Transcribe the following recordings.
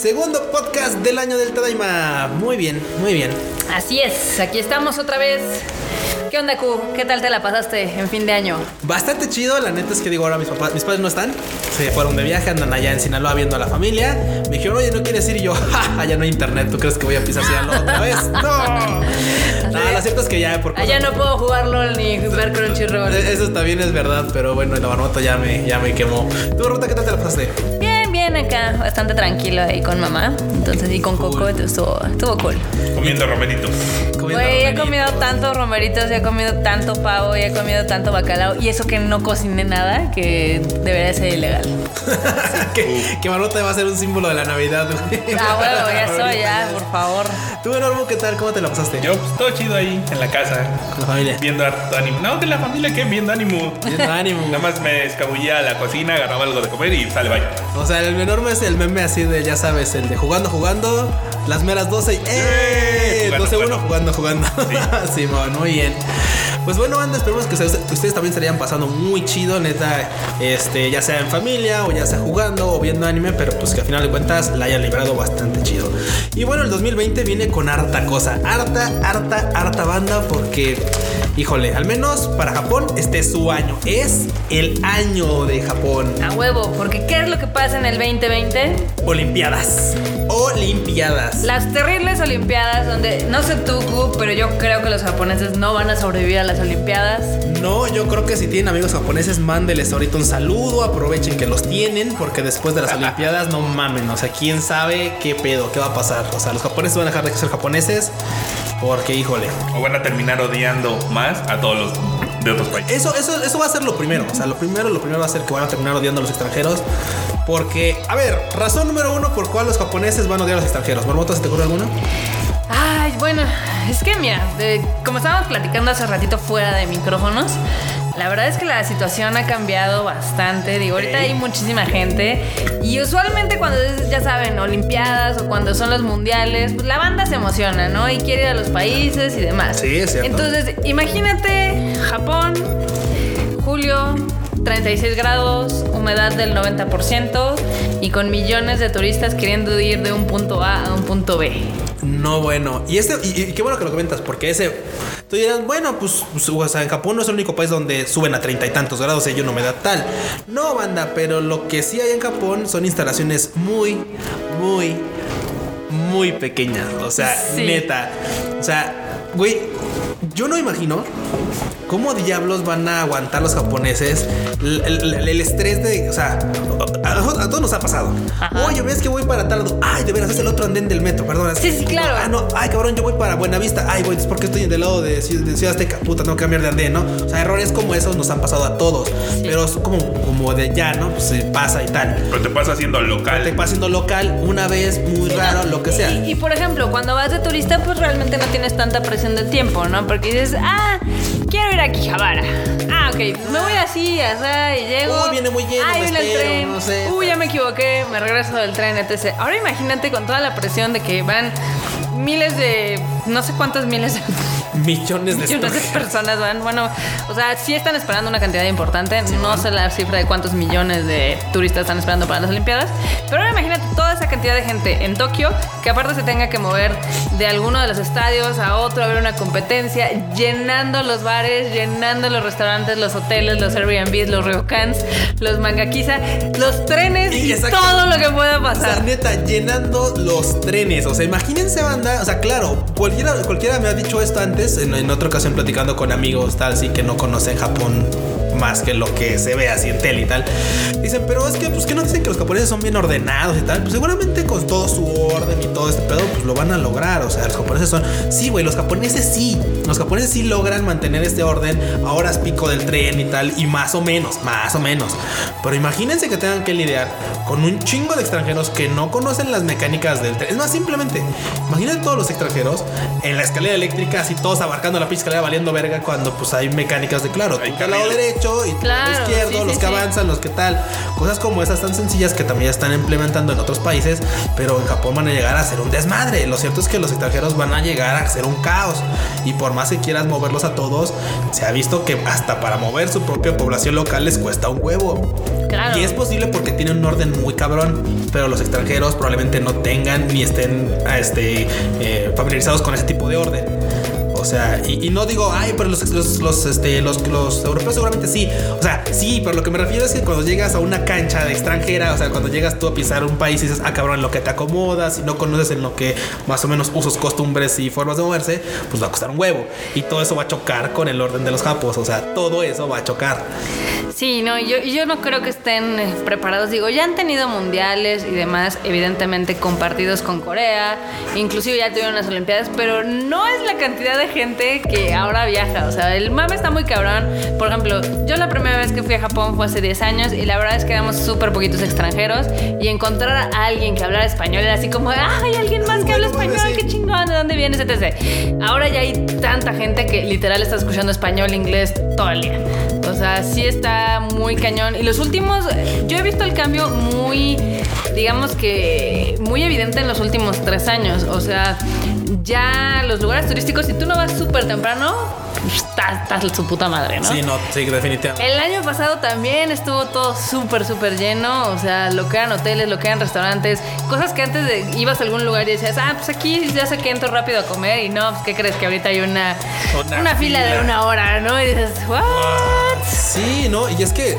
Segundo podcast del año del Tadaima. Muy bien, muy bien. Así es, aquí estamos otra vez. ¿Qué onda, Q? ¿Qué tal te la pasaste en fin de año? Bastante chido, la neta es que digo ahora mis papás, mis padres no están, se fueron de viaje, andan allá en Sinaloa viendo a la familia. Me dijeron, oye, ¿no quieres ir? Y yo, ja, allá no hay internet, ¿tú crees que voy a pisar Sinaloa otra vez? No. No, lo cierto es que ya por Allá no puedo jugar LOL ni ver Crunchyroll. Eh, Eso también es verdad, pero bueno, la marmota ya me, ya me quemó. ¿Tú, Ruta, qué tal te la pasaste? Bien, bien acá, bastante tranquilo ahí con mamá. Entonces, y con Coco, entonces estuvo, estuvo cool. Comiendo romeritos. Comiendo Güey, he comido tantos romeritos, he comido tanto pavo, he comido tanto bacalao. Y eso que no cociné nada, que debería ser ilegal. que, que va a ser un símbolo de la Navidad, güey. Ah, bueno, ya soy, ya, por favor. ¿Tú, Enormo, qué tal? ¿Cómo te la pasaste? Yo, pues todo chido ahí en la casa. Con la familia. Viendo harto anime. No, que la familia que viendo ánimo. Viendo ánimo. Nada más me escabullía a la cocina, agarraba algo de comer y sale, vaya. O sea, el enorme es el meme así de, ya sabes, el de jugando, jugando, las meras 12 y ¡eh! ¡Eh! Jugando, 12 1 jugando, jugando. Sí, mon, muy bien. Pues bueno, banda, esperemos que ustedes, ustedes también estarían pasando muy chido, neta, este, ya sea en familia o ya sea jugando o viendo anime, pero pues que al final de cuentas la hayan librado bastante chido. Y bueno, el 2020 viene con harta cosa, harta, harta, harta banda, porque, híjole, al menos para Japón este es su año, es el año de Japón. A huevo, porque ¿qué es lo que pasa en el 2020? Olimpiadas. Olimpiadas. Las terribles Olimpiadas, donde no sé tú, pero yo creo que los japoneses no van a sobrevivir a las Olimpiadas. No, yo creo que si tienen amigos japoneses, mándeles ahorita un saludo, aprovechen que los tienen, porque después de las Olimpiadas no mamen, o sea, quién sabe qué pedo, qué va a pasar. O sea, los japoneses van a dejar de ser japoneses, porque híjole. O van a terminar odiando más a todos los de otros países. Eso, eso, eso va a ser lo primero. O sea, lo primero, lo primero va a ser que van a terminar odiando a los extranjeros. Porque, a ver, razón número uno por cuál los japoneses van a odiar a los extranjeros. ¿Marmota, se te ocurre alguna? Bueno, es que mira, de- como estábamos platicando hace ratito fuera de micrófonos, la verdad es que la situación ha cambiado bastante. Digo, ahorita hay muchísima gente y usualmente cuando es, ya saben, Olimpiadas o cuando son los mundiales, pues la banda se emociona, ¿no? Y quiere ir a los países y demás. Sí, es cierto. Entonces, imagínate Japón, julio, 36 grados, humedad del 90% y con millones de turistas queriendo ir de un punto A a un punto B. No, bueno. Y este, y, y qué bueno que lo comentas, porque ese. Tú dirás, bueno, pues, pues, o sea, en Japón no es el único país donde suben a treinta y tantos grados y hay una humedad tal. No, banda, pero lo que sí hay en Japón son instalaciones muy, muy, muy pequeñas. O sea, Sí. neta. O sea, güey, yo no imagino cómo diablos van a aguantar los japoneses el, el- el estrés de. O sea, a, a todos nos ha pasado. Ajá. Oye, ves que voy para tal lado. Ay, de veras, es el otro andén del metro, perdón. Sí, sí, claro. Ah, no, ay, cabrón, yo voy para Buenavista. Ay, güey, es porque estoy del lado de, Ciudad- de Ciudad Azteca. Puta, tengo que cambiar de andén, ¿no? O sea, errores como esos nos han pasado a todos. Pero es como, como de ya, ¿no? Pues se pasa y tal. Pero te pasa haciendo Te local. pasa siendo local una vez, muy raro, lo que sea. Y, y, por ejemplo, cuando vas de turista, pues realmente no tienes tanta presión del tiempo, ¿no? Porque dices, ah, quiero ir a Quijabara. Ah, ok, me voy así, allá y llego. Uy, viene muy lleno, Ah, me viene el tren. no sé. Uy, ya me equivoqué, me regreso del tren, etc. Ahora imagínate con toda la presión de que van miles de, no sé cuántos miles de Millones de millones de personas van. Bueno, o sea, sí están esperando una cantidad importante. no sé la cifra de cuántos millones de turistas están esperando para las Olimpiadas. Pero ahora imagínate toda esa cantidad de gente en Tokio que aparte se tenga que mover de alguno de los estadios a otro a ver una competencia, llenando los bares, llenando los restaurantes, los hoteles, los Airbnbs, los ryokans, los mangakiza, los trenes Y y, todo lo que pueda O sea, pasar. neta, llenando los trenes. O sea, imagínense, banda. O sea, claro, cualquiera, me ha dicho esto antes, en, en otra ocasión platicando con amigos, tal, así que no conocen Japón más que lo que se ve así en tele y tal. Dicen, pero es que, pues, que no dicen que los japoneses son bien ordenados y tal. Pues seguramente con todo su orden y todo este pedo, pues lo van a lograr. O sea, los japoneses son. Sí, güey, los japoneses sí. Los japoneses sí logran mantener este orden a horas pico del tren y tal. Y más o menos, más o menos. Pero imagínense que tengan que lidiar con un chingo de extranjeros que no conocen las mecánicas del tren. Es más, simplemente, imagínense todos los extranjeros en la escalera eléctrica, así todos abarcando la pinche escalera valiendo verga cuando pues hay mecánicas de claro, Hay tú al lado derecho derecho y Claro, izquierdo, sí, sí, los que sí. avanzan, los que tal. Cosas como esas tan sencillas que también ya están implementando en otros países, pero en Japón van a llegar a ser un desmadre. Lo cierto es que los extranjeros van a llegar a ser un caos. Y por más que quieras moverlos a todos, se ha visto que hasta para mover su propia población local les cuesta un huevo. Claro. Y es posible porque tienen un orden muy cabrón, pero los extranjeros probablemente no tengan ni estén este, eh, familiarizados con ese tipo de orden. O sea, y, no digo, ay, pero los, los, los, este, los, los europeos seguramente sí. O sea, sí, pero lo que me refiero es que cuando llegas a una cancha de extranjera, o sea, cuando llegas tú a pisar un país y dices, ah, cabrón, en lo que te acomodas y no conoces en lo que más o menos usos, costumbres y formas de moverse, pues va a costar un huevo. Y todo eso va a chocar con el orden de los japos. O sea, todo eso va a chocar. Sí, no, yo, yo no creo que estén eh, preparados. Digo, ya han tenido mundiales y demás, evidentemente compartidos con Corea, inclusive ya tuvieron las Olimpiadas, pero no es la cantidad de gente que ahora viaja. O sea, el mame está muy cabrón. Por ejemplo, yo la primera vez que fui a Japón fue hace 10 años y la verdad es que éramos súper poquitos extranjeros y encontrar a alguien que hablara español era así como, ah, hay alguien más que habla español, qué chingón, ¿de dónde vienes? etc. Ahora ya hay tanta gente que literal está escuchando español, inglés todo el día. Sea, sí está muy cañón. Y los últimos, yo he visto el cambio muy, digamos que, muy evidente en los últimos tres años. O sea, ya los lugares turísticos, si tú no vas súper temprano, estás, estás su puta madre, ¿no? Sí, no, sí, definitivamente. El año pasado también estuvo todo súper, súper lleno. O sea, lo que eran hoteles, lo que eran restaurantes. Cosas que antes de, ibas a algún lugar y decías, ah, pues aquí ya sé que entro rápido a comer. Y no, pues, ¿qué crees? Que ahorita hay una, Una una, fila. de fila. una hora, ¿no? Y dices, ¿what? Sí, no, y es que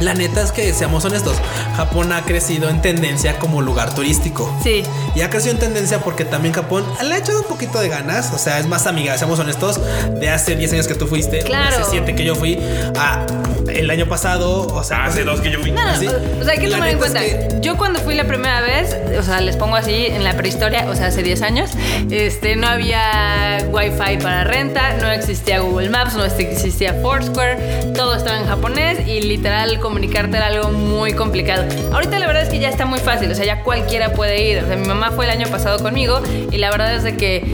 la neta es que seamos honestos, Japón ha crecido en tendencia como lugar turístico. Sí. Y ha crecido en tendencia porque también Japón le ha echado un poquito de ganas. O sea, es más amiga, seamos honestos, de hace 10 años que tú fuiste, Claro. hace 7 que yo fui, a el año pasado, o sea, Hace dos que yo fui. No, no, Sí. o, o sea, hay que La tomar en es cuenta. Yo cuando fui la primera vez, o sea, les pongo así en la prehistoria, o sea, hace 10 años, este, no había wifi para renta, no existía Google Maps, no existía Foursquare, todo estaba en japonés y literal comunicarte era algo muy complicado. Ahorita la verdad es que ya está muy fácil, o sea, ya cualquiera puede ir. O sea, mi mamá fue el año pasado conmigo y la verdad es de que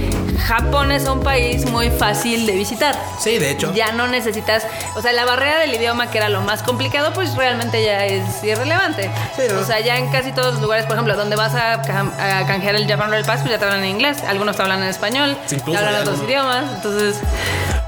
Japón es un país muy fácil de visitar. Sí, de hecho. Ya no necesitas, o sea, la barrera del idioma que era lo más complicado, pues realmente ya es irrelevante. Sí, ¿no? O sea, ya en casi todos los lugares, por ejemplo, donde vas a, a canjear el Japan Rail Pass, pues ya te hablan en inglés, algunos te hablan en español, Sí, te hablan otros idiomas, entonces,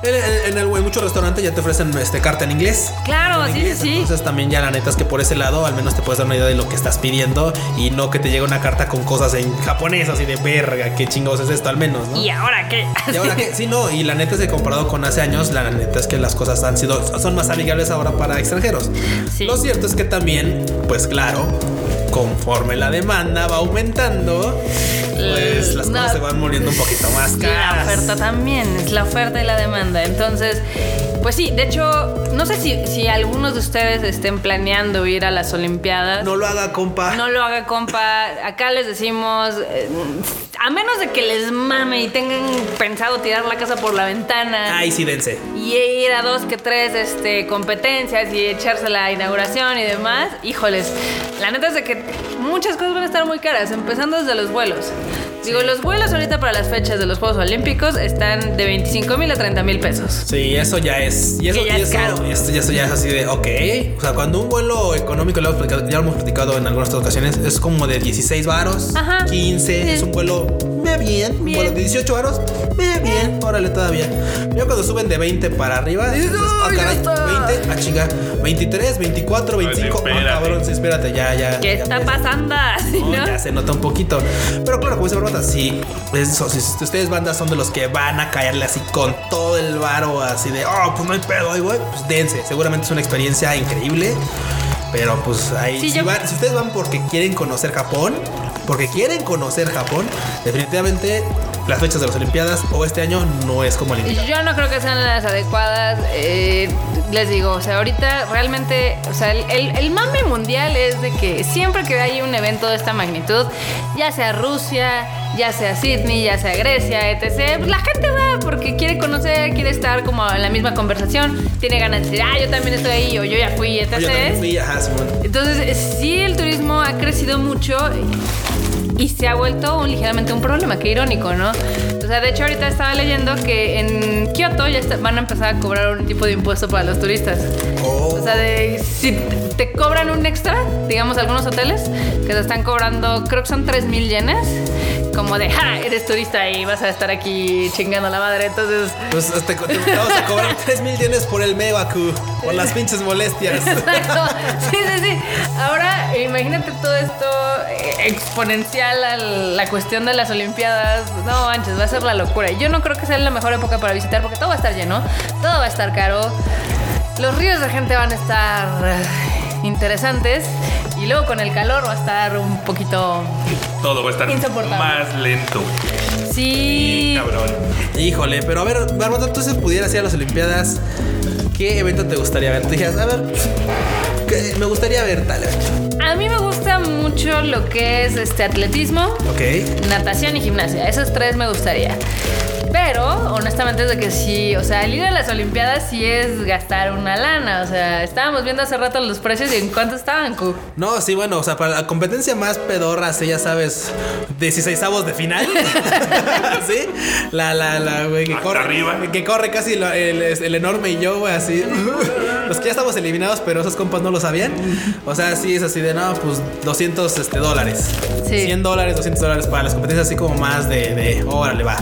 En, en- en muchos restaurantes ya te ofrecen este, carta en inglés. Claro, En sí, inglés, sí, sí. Entonces también ya la neta es que por ese lado al menos te puedes dar una idea de lo que estás pidiendo y no que te llegue una carta con cosas en japonés así de verga, qué chingados es esto al menos, ¿no? ¿y ahora qué? Y ahora que sí, no, y la neta es que comparado con hace años, la neta es que las cosas han sido, son más amigables ahora para extranjeros. Sí. Lo cierto es que también, pues claro, conforme la demanda va aumentando, pues las No. cosas se van volviendo un poquito más La caras. oferta también, es la oferta y la demanda. Entonces, pues sí, de hecho, no sé si, si algunos de ustedes estén planeando ir a las Olimpiadas. No lo haga, compa. No lo haga, compa. Acá les decimos, eh, a menos de que les mame y tengan pensado tirar la casa por la ventana Ay, sí, dense. y ir a dos que tres este, competencias y echarse la inauguración y demás, híjoles, la neta es de que muchas cosas van a estar muy caras, empezando desde los vuelos. Digo, los vuelos ahorita para las fechas de los Juegos Olímpicos están de 25 mil a 30 mil pesos. Sí, eso ya es. Y eso, Que ya y es eso- caro. esto, eso ya es así de, ok. O sea, cuando un vuelo económico, lo hemos platicado- ya lo hemos platicado en algunas otras ocasiones, es como de 16 varos, Ajá. 15. Sí. Es un vuelo, me bien. Bien. de 18 varos, me bien. Órale, todavía. Ya cuando suben de 20 para arriba, dices, ah, "Ay, ya caray, está". 20, ah, chinga. 23, 24, 25. Ah, espérate. cabrón, sí, espérate, ya, ya. ¿Qué ya está empieza. pasando? ¿Sí, No, ya se nota un poquito. Pero claro, como dice Barbata, sí. Eso, si ustedes bandas son de los que van a caerle así con todo el varo, así de, oh, pues no hay pedo, ahí voy, pues dense. Seguramente es una experiencia increíble. Pero pues ahí, Sí, si, yo- van- si ustedes van porque quieren conocer Japón, porque quieren conocer Japón, definitivamente las fechas de las Olimpiadas o este año no es como el indicado. Yo no creo que sean las adecuadas. eh, les digo, o sea, ahorita realmente, o sea, el, el- el mame mundial es de que siempre que hay un evento de esta magnitud, ya sea Rusia, ya sea Sydney, ya sea Grecia, etc., pues la gente va porque quiere conocer, quiere estar como en la misma conversación, tiene ganas de decir, ah, yo también estoy ahí, o yo ya fui, etc. Yo también fui, ajá. Entonces, sí, el turismo ha crecido mucho y se ha vuelto un- ligeramente un problema. Qué irónico, ¿no? O sea, de hecho, ahorita estaba leyendo que en Kioto ya está- van a empezar a cobrar un tipo de impuesto para los turistas. sea, de si te cobran un extra, digamos algunos hoteles que te están cobrando, creo que son 3 mil yenes, como de, ja, eres turista y vas a estar aquí chingando la madre, entonces... Pues te, te vamos a cobrar 3 mil yenes por el Mebaku, por las pinches molestias. Exacto. Sí, sí, sí. Ahora, imagínate todo esto eh, exponencial a la cuestión de las Olimpiadas. No manches, va a ser la locura. Yo no creo que sea la mejor época para visitar porque todo va a estar lleno, todo va a estar caro. Los ríos de gente van a estar interesantes y luego con el calor va a estar un poquito Todo va a estar Insoportable. más lento. sí. Cabrón. Híjole, pero a ver, Barbota, tú si pudieras ir a las Olimpiadas, ¿qué evento te gustaría ver? Te dijeras, a ver, ¿qué- me gustaría ver tal evento. A mí me gusta mucho lo que es este atletismo, Ok. natación y gimnasia. Esos tres me gustaría. Pero, honestamente, es de que sí, o sea, el ir a las Olimpiadas sí es gastar una lana. O sea, estábamos viendo hace rato los precios y en cuánto estaban, Q. No, sí, bueno, o sea, para la competencia más pedorra, sí, ya sabes, 16 avos de final. ¿Sí? La, la, la, güey, que Hasta corre. arriba. Que corre casi lo- el, el enorme y yo, güey, así. Los que ya estamos eliminados, pero esos compas no lo sabían. O sea, sí es así de, no, pues 200 este, dólares. Sí. 100 dólares, 200 dólares para las competencias así como más de, de, órale, va.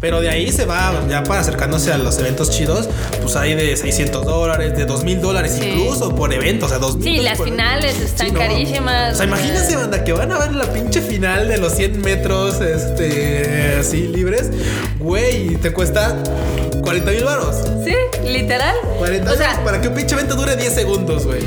Pero de ahí se va, ya para acercándose a los eventos chidos, pues hay de 600 dólares, de 2000 dólares Sí. incluso por evento, o sea, 2000 Sí, las por- finales están carísimas. O sea, imagínense, banda, que van a ver la pinche final de los 100 metros, este, así libres. Güey, te cuesta 40 mil baros. Sí, literal. 40 o sea, para que un pinche evento dure 10 segundos, güey.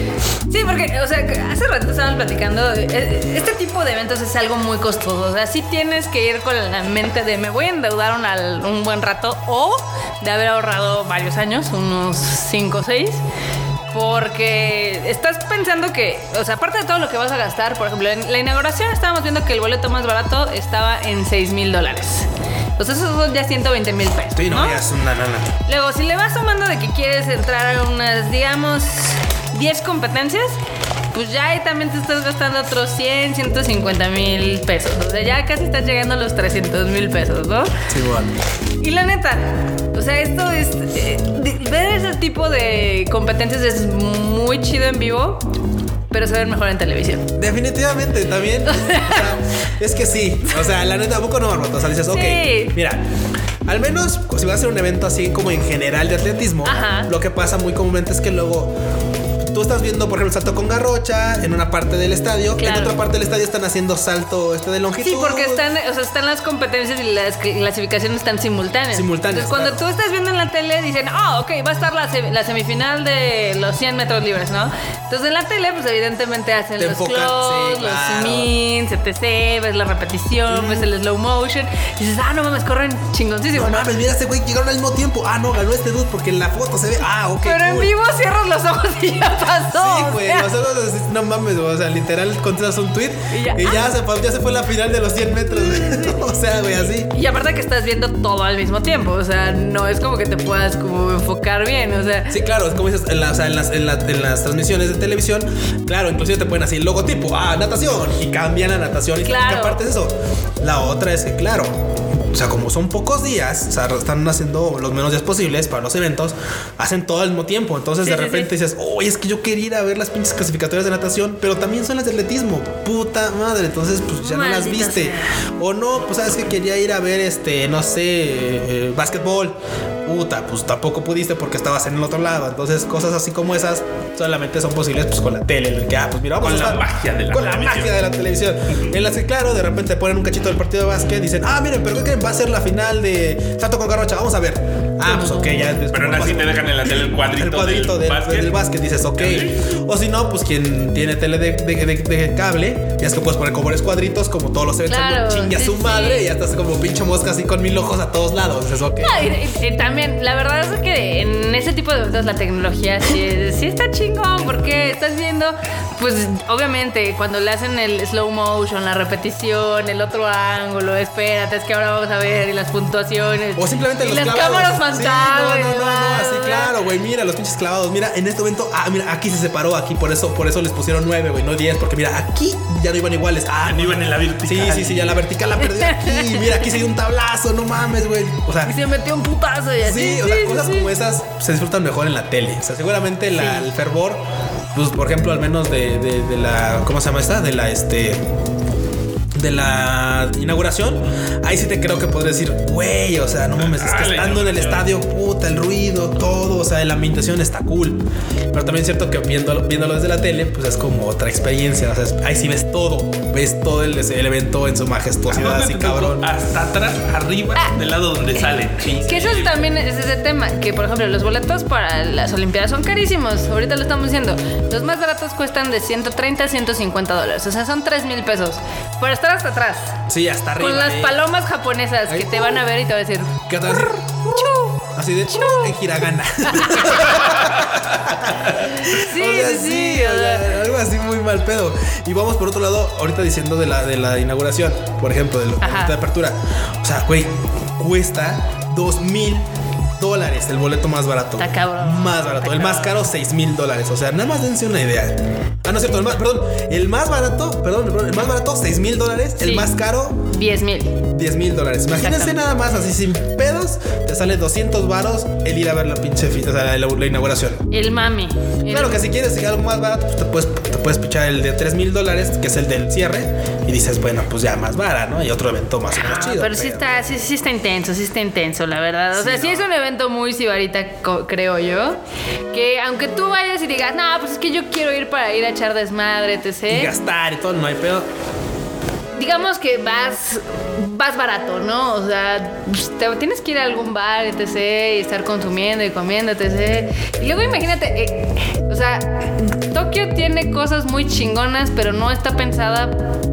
Sí, porque, o sea, hace rato estábamos platicando, eh, este tipo de eventos es algo muy costoso. O sea, sí tienes que ir con la mente de me voy a endeudar un, un buen rato o de haber ahorrado varios años, unos 5 o 6. Porque estás pensando que, o sea, aparte de todo lo que vas a gastar, por ejemplo, en la inauguración estábamos viendo que el boleto más barato estaba en 6 mil dólares. Pues esos son ya 120 mil pesos. Sí, no, ¿no? ya es una nana. Luego, si le vas sumando de que quieres entrar a unas, digamos, 10 competencias, pues ya ahí también te estás gastando otros 100, 150 mil pesos. O sea, ya casi estás llegando a los 300 mil pesos, ¿no? Sí, bueno. Y la neta, o sea, esto es. eh, ver ese tipo de competencias es muy chido en vivo, pero se ven mejor en televisión. Definitivamente, también. o sea, es que sí. O sea, la neta, ¿a poco no, Barbota? O sea, dices, ok, mira. Al menos si va a ser un evento así como en general de atletismo, Ajá. lo que pasa muy comúnmente es que luego tú estás viendo, por ejemplo, el salto con garrocha en una parte del estadio, Claro. en otra parte del estadio están haciendo salto este de longitud. Sí, porque están, o sea, están las competencias y las cl- clasificaciones están simultáneas. Simultáneas, Entonces, cuando claro. tú estás viendo en la tele, dicen, ah, ok, va a estar la, se- la semifinal de los 100 metros libres, ¿no? Entonces, en la tele, pues evidentemente hacen Te los enfocan, close, sí, claro. los mins, etc., ves la repetición, ves el slow motion, y dices, ah, no mames, corren chingoncísimo, No mames, mira, este güey llegaron al mismo tiempo. Ah, no, ganó este dude porque en la foto se ve. Ah, ok. Pero en vivo cierras los ojos y ya pasó. Sí, güey, sea. nosotros así, no mames, o sea, literal contestas un tweet Y y ya, ya, ah. se, ya se fue la final de los 100 metros, güey. o sea, güey, así. Y aparte que estás viendo todo al mismo tiempo, o sea, no es como que te puedas como enfocar bien, o sea, Sí, claro, es como dices, en, la- o sea, en las, en, la- en las transmisiones de televisión, claro, inclusive te ponen así el logotipo, ah, natación, y cambian la natación. Y Claro. aparte es eso. La otra es que, claro, o sea, como son pocos días, o sea, están haciendo los menos días posibles para los eventos, hacen todo al mismo tiempo. Entonces, Sí, de sí, repente dices, oye, es que yo quería ir a ver las pinches clasificatorias de natación, pero también son las de atletismo. Puta madre, entonces, pues ya no las Maldita viste. sea. O no, pues sabes que quería ir a ver este, no sé, eh, básquetbol. Puta, pues tampoco pudiste porque estabas en el otro lado. Entonces, cosas así como esas solamente son posibles pues con la tele. en el que, ah, pues mira, vamos Con a la usar- magia de la Con la televisión. magia de la televisión. En las que, claro, de repente ponen un cachito del partido de básquet. Dicen, ah, miren, pero ¿qué creen? Va a ser la final de Salto con Garrocha. Vamos a ver. Ah, pues ok, ya. es Pero aún así te dejan en la tele el cuadrito, el cuadrito del, básquet. del básquet, dices, ok. O si no, pues quien tiene tele de, de- de- de cable, ya es que puedes poner como varios cuadritos, como todos los eventos, Claro, chingue a sí, su sí. madre, y ya estás como pinche mosca así con mil ojos a todos lados. Dices, ok. No, y, y- y también, la verdad es que en ese tipo de eventos la tecnología sí, sí está chingón, porque estás viendo, pues obviamente cuando le hacen el slow motion, la repetición, el otro ángulo, espérate, es que ahora vamos a ver, y las puntuaciones. O simplemente y los las cámaras Sí, no, no, no, no, así claro, güey. Mira, los pinches clavados. Mira, en este momento, ah, mira, aquí se separó, aquí por eso, por eso les pusieron nueve, güey, no diez, porque mira, aquí ya no iban iguales. Ah, No iban en la Sí, vertical. sí, sí, ya la vertical la perdió aquí. Mira, aquí se dio un tablazo, no mames, güey. O sea, Y se metió un putazo y así. Sí, o sea, sí, cosas sí. como esas se disfrutan mejor en la tele. O sea, seguramente la- el fervor, pues por ejemplo, al menos de, de- de la. ¿Cómo se llama esta? De la este. De la inauguración, ahí sí te creo que podría decir, güey, o sea, no mames, es que estando en el estadio, puta, el ruido, todo, o sea, la ambientación está cool. Pero también es cierto que viéndolo, viéndolo desde la tele, pues es como otra experiencia, o sea, es- ahí sí ves todo, ves todo el, el evento en su majestuosidad, así cabrón. Hasta atrás, arriba, Ah. del lado donde sale. Que eso también es ese tema, que por ejemplo los boletos para las Olimpiadas son carísimos, ahorita lo estamos diciendo, los más baratos cuestan de 130 a 150 dólares, o sea, son 3 mil pesos, por estar hasta atrás, Sí, hasta arriba. con las eh. palomas japonesas que te van a ver y te van a decir, ¿Qué te va a decir? Así de en hiragana. sí, O sea, sí, sí, o sea, algo así muy mal pedo. Y vamos por otro lado, ahorita diciendo de la, de la inauguración, por ejemplo, de, de apertura. O sea, güey, cuesta dos mil dólares el boleto más barato. Está cabrón. Más barato. Está el más caro, seis mil dólares. O sea, nada más dense una idea. Ah, no es cierto, el más, perdón, el más barato, perdón, perdón, el más barato, seis mil dólares. El más caro, 10 mil. 10 mil dólares. Imagínense nada más, así sin pedos, te sale 200 varos el ir a ver la pinche, o sea, la, la inauguración. El mami. Claro que si quieres algo más barato, pues te puedes, te puedes pichar el de 3 mil dólares, que es el del cierre, y dices, bueno, pues ya más vara, ¿no? Y otro evento más o menos Ah, chido. pero sí está, sí, sí está intenso, sí está intenso, la verdad. O sea, sí es un evento muy sibarita, creo yo. Que aunque tú vayas y digas, no, pues es que yo quiero ir para ir a echar desmadre, Y etc. gastar y todo, no hay pedo. Digamos que vas, vas barato, ¿no? O sea, te, tienes que ir a algún bar, etc. Y estar consumiendo y comiendo, etc. Y luego imagínate, eh, o sea, Tokio tiene cosas muy chingonas, pero no está pensada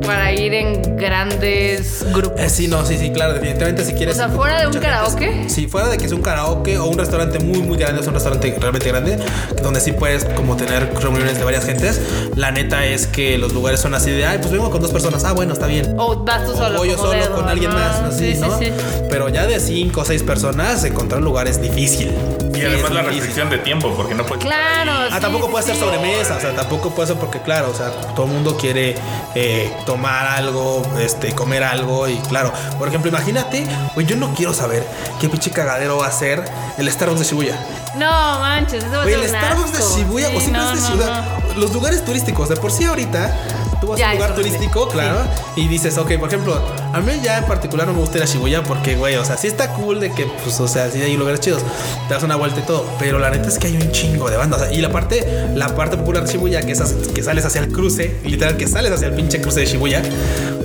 para ir en grandes grupos. Eh, sí, no, sí, sí, claro, definitivamente si quieres. O sea, fuera de un mucha gente- karaoke. Sí, fuera de que es un karaoke o un restaurante muy, muy grande, es un restaurante realmente grande, donde sí puedes como tener reuniones de varias gentes. La neta es que los lugares son así de, ay, pues vengo con dos personas. Ah, bueno, está bien. O vas tú O solo. voy yo solo dedo, con alguien ¿no? más, así, sí, ¿no? Sí, sí. Pero ya de cinco o seis personas, encontrar un lugar es difícil. Y además Es la restricción de tiempo, porque no puedes. Claro. Ah, sí, tampoco sí, puede ser sí. sobremesa, o sea, tampoco puede ser porque, claro, o sea, todo el mundo quiere eh, tomar algo, este, comer algo y, claro, por ejemplo, imagínate, güey, yo no quiero saber qué pinche cagadero va a ser el Starbucks de Shibuya. No, manches, eso va a Güey, ser el Starbucks de asco. Shibuya Sí, o siempre no, es de no, ciudad. Los lugares turísticos, de por sí ahorita. Tú vas Ya a un lugar turístico, claro, y dices, ok, por ejemplo, a mí ya en particular no me gusta ir a Shibuya porque, güey, o sea, sí está cool de que, pues, o sea, sí hay lugares chidos, te das una vuelta y todo, pero la neta es que hay un chingo de bandas. o sea, y la parte, la parte popular de Shibuya, que, es, que sales hacia el cruce, literal, que sales hacia el pinche cruce de Shibuya,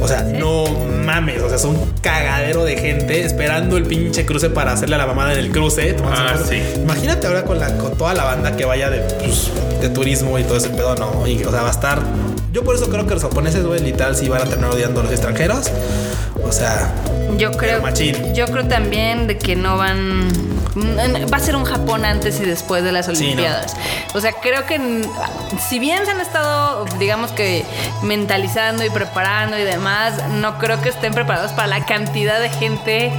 o sea, no mames, o sea, es un cagadero de gente esperando el pinche cruce para hacerle a la mamada en el cruce. Ah, sí. Imagínate ahora con, la, con toda la banda que vaya de, pues, de turismo y todo ese pedo, no. Y, o sea, va a estar. Yo por eso creo que los japoneses, güey, literal, sí van a terminar odiando a los extranjeros. O sea, Yo creo. Yo creo también de que no van. Va a ser un Japón antes y después de las Sí, ¿no? Olimpiadas. O sea, creo que mm, si bien se han estado, digamos que mentalizando y preparando y demás, no creo que estén preparados para la cantidad de gente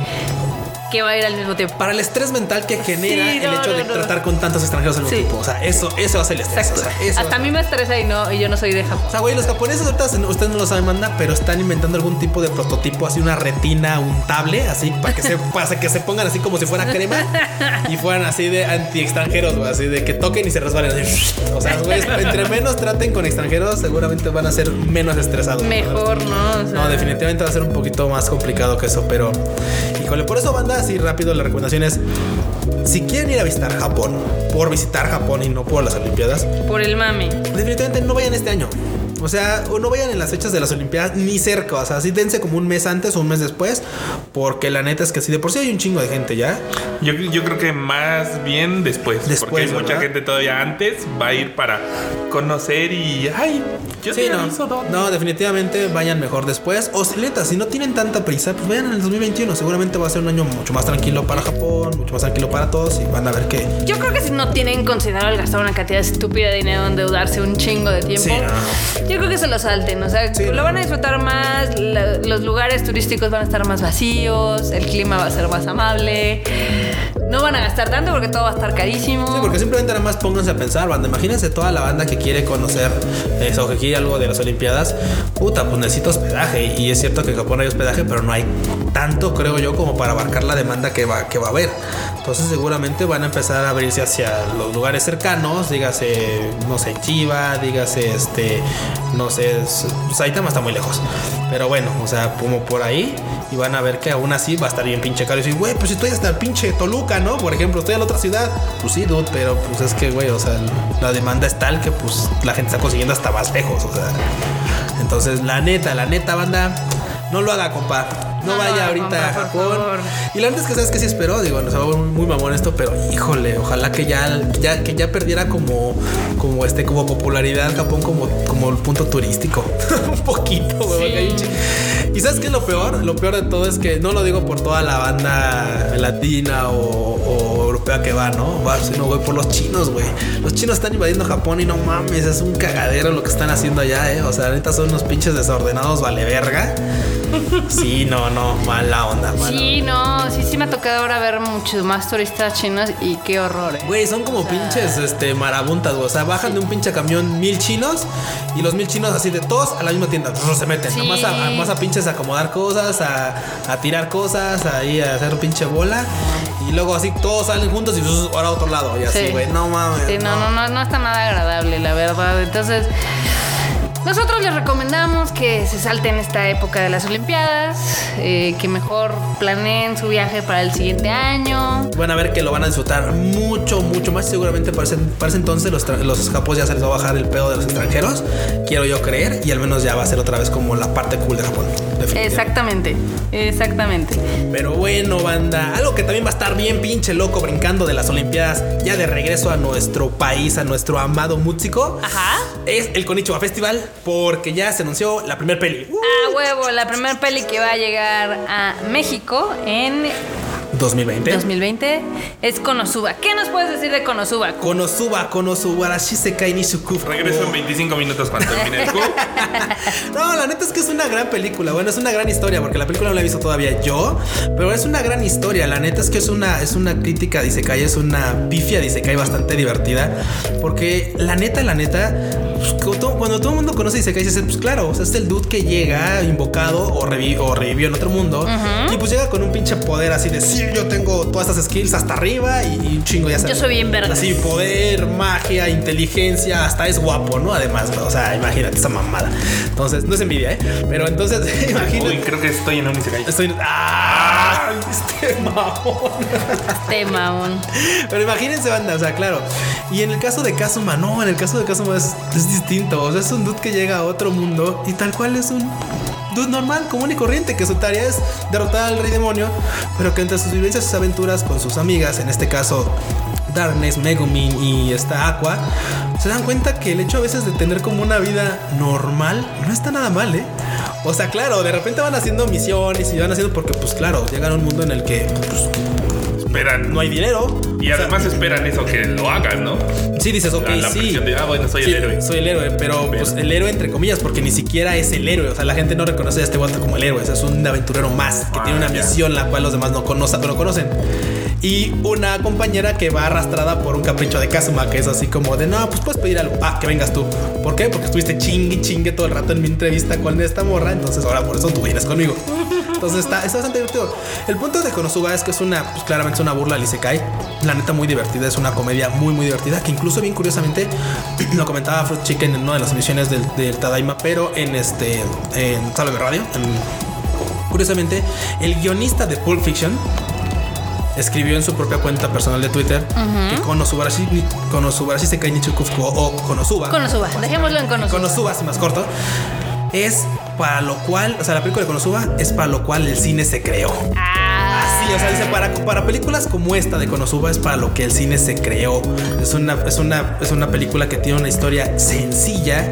que va a ir al mismo tiempo. para el estrés mental que genera Sí, el hecho no, de no. tratar con tantos extranjeros al mismo Sí. tiempo. O sea, eso, eso hace el estrés. Exacto. O sea, eso Hasta a mí me estresa y no, y yo no soy de Japón. O sea, güey, los japoneses ahorita, ustedes no lo saben, manda, pero están inventando algún tipo de prototipo, así una retina untable, así para que se, para que se pongan así como si fuera crema y fueran así de anti-extranjeros, güey, así de que toquen y se resbalen. así. O sea, güey, entre menos traten con extranjeros, seguramente van a ser menos estresados. Mejor, ¿no? O sea, No, definitivamente va a ser un poquito más complicado que eso, pero híjole, por eso banda, así rápido la recomendación es si quieren ir a visitar Japón, por visitar Japón y no por las Olimpiadas, Por el mami. definitivamente no vayan este año. O sea, o no vayan en las fechas de las Olimpiadas ni cerca. O sea, sí dense como un mes antes o un mes después. Porque la neta es que si de por sí hay un chingo de gente ya. Yo, yo creo que más bien después. Después, porque hay mucha ¿verdad? gente todavía antes va a ir para conocer y. ¡Ay! Yo Sí, no. dónde. No, definitivamente vayan mejor después. O si neta, si no tienen tanta prisa, pues vayan en el 2021. Seguramente va a ser un año mucho más tranquilo para Japón, mucho más tranquilo para todos. Y van a ver que. Yo creo que si no tienen considerado el gastar una cantidad estúpida de dinero, endeudarse un chingo de tiempo, Sí, no. Yo creo que se lo salten, o sea, Sí, lo van a disfrutar más, la- los lugares turísticos van a estar más vacíos, el clima va a ser más amable, no van a gastar tanto porque todo va a estar carísimo. Sí, porque simplemente nada más pónganse a pensar, banda. Imagínense toda la banda que quiere conocer eso, que quiere algo de las Olimpiadas. Puta, pues necesita hospedaje. Y es cierto que en Japón hay hospedaje, pero no hay tanto, creo yo, como para abarcar la demanda que va, que va a haber. Entonces, seguramente van a empezar a abrirse hacia los lugares cercanos, dígase, no sé, Chiva, dígase, este, no sé, Saitama está muy lejos. Pero bueno, o sea, como por ahí. Y van a ver que aún así va a estar bien pinche caro. Y güey, pues estoy hasta el pinche Toluca, ¿no? Por ejemplo, estoy en la otra ciudad. Pues sí, dude, pero pues es que, güey, o sea, la demanda es tal que pues la gente está consiguiendo hasta más lejos, o sea. Entonces, la neta, la neta, banda, no lo haga, compa. No, vaya ahorita a Japón. Y la neta es que sabes que sí espero, digo, no se va muy mamón esto, pero híjole, ojalá que ya, ya, que ya perdiera como, como este, como popularidad Japón como, como el punto turístico. un poquito, chi- Y sabes qué es lo peor? Lo peor de todo es que no lo digo por toda la banda latina o, o europea que va, ¿no? Va, sino, güey, por los chinos, güey. Los chinos están invadiendo Japón y no mames, es un cagadero lo que están haciendo allá, ¿eh? O sea, ahorita son unos pinches desordenados, vale verga. Sí, no, no, mala onda, mala Sí, no, sí, sí me ha tocado ahora ver muchos más turistas chinos y qué horror, eh. Güey, son como pinches este, marabuntas, güey. O sea, bajan de un pinche camión mil chinos y los mil chinos así de todos a la misma tienda. Se meten. Sí. Nomás a, a- más a pinches a acomodar cosas, a, a tirar cosas, ahí a hacer pinche bola. Y luego así todos salen juntos y brr, ahora a otro lado. Y así, Sí. güey. No mames. Sí, no, no, no, no está nada agradable, la verdad. Entonces, nosotros les recomendamos que se salten esta época de las Olimpiadas, eh, que mejor planeen su viaje para el siguiente año. Van a ver que lo van a disfrutar mucho, mucho más. Seguramente para ese, para ese entonces los, los japos ya se les va a bajar el pedo de los extranjeros. Quiero yo creer. Y al menos ya va a ser otra vez como la parte cool de Japón. Exactamente, exactamente. Pero bueno, banda, algo que también va a estar bien pinche loco brincando de las Olimpiadas, ya de regreso a nuestro país, a nuestro amado músico, Ajá. es el Konichiwa Festival, porque ya se anunció la primer peli. Uh, A huevo, la primera peli que va a llegar a México en 2020. 2020 es Konosuba. ¿Qué nos puedes decir de Konosuba? Konosuba, Konosuba, Shisekai Nishuku. Regreso en 25 minutos cuando termine el. No, la neta es que es una gran película. Bueno, es una gran historia, porque la película no la he visto todavía yo, pero es una gran historia. La neta es que es una, es una crítica de Isekai, es una pifia de Isekai bastante divertida, porque la neta, la neta, pues, cuando todo, cuando todo el mundo conoce Isekai, dice, pues claro, o sea, es el dude que llega invocado o, revi- o revivió en otro mundo, y pues llega con un pinche poder así de, sí, yo tengo todas estas skills hasta arriba y, y un chingo ya sabes. Yo soy bien verga. Así, poder, magia, inteligencia, hasta es guapo, ¿no? Además, o sea, imagínate esa mamada. Entonces, no es envidia, ¿eh? Pero entonces, Uy, imagínate. creo que estoy en un Isekai. Estoy. ¡Ah! Este mamón. Tema un. Pero imagínense, banda, o sea, claro. Y en el caso de Kazuma, no, en el caso de Kazuma es, es distinto. O sea, es un dude que llega a otro mundo y tal cual es un dude normal, común y corriente, que su tarea es derrotar al rey demonio, pero que entre sus vivencias y sus aventuras con sus amigas, en este caso Darkness, Megumin y esta Aqua, se dan cuenta que el hecho a veces de tener como una vida normal no está nada mal, ¿eh? O sea, claro, de repente van haciendo misiones y van haciendo porque, pues claro, llegan a un mundo en el que pues, Esperan. no hay dinero. Y O sea, además esperan eso, que lo hagan, ¿no? Sí, dices, ok, La, la sí. de, ah, bueno, soy Sí, el héroe. Soy el héroe, pero pues el héroe entre comillas, porque ni siquiera es el héroe. O sea, la gente no reconoce a este vato como el héroe. O sea, es un aventurero más que Ah, tiene una ya. misión la cual los demás no conocen, no conocen. Y una compañera que va arrastrada por un capricho de Kazuma, que es así como de no, pues puedes pedir algo. Ah, que vengas tú. ¿Por qué? Porque estuviste chingue chingue todo el rato en mi entrevista con esta morra. Entonces ahora por eso tú vienes conmigo. Entonces está, está bastante divertido. El punto de Konosuba es que es una, pues claramente es una burla al Isekai. La neta muy divertida, es una comedia muy muy divertida que incluso bien curiosamente lo comentaba Fruit Chicken en una de las emisiones del, Tadaima, pero en este en Sala de Radio. en- curiosamente, el guionista de Pulp Fiction escribió en su propia cuenta personal de Twitter que Konosubarashi, Konosubarashi Sekai Nichukufuku o Konosuba. Konosuba, dejémoslo en Konosuba. Konosuba, así más corto. Es para lo cual, o sea, la película de Konosuba es para lo cual el cine se creó. Ah, Así, o sea, dice, para, para películas como esta de Konosuba es para lo que el cine se creó. Es una, es una, es una película que tiene una historia sencilla,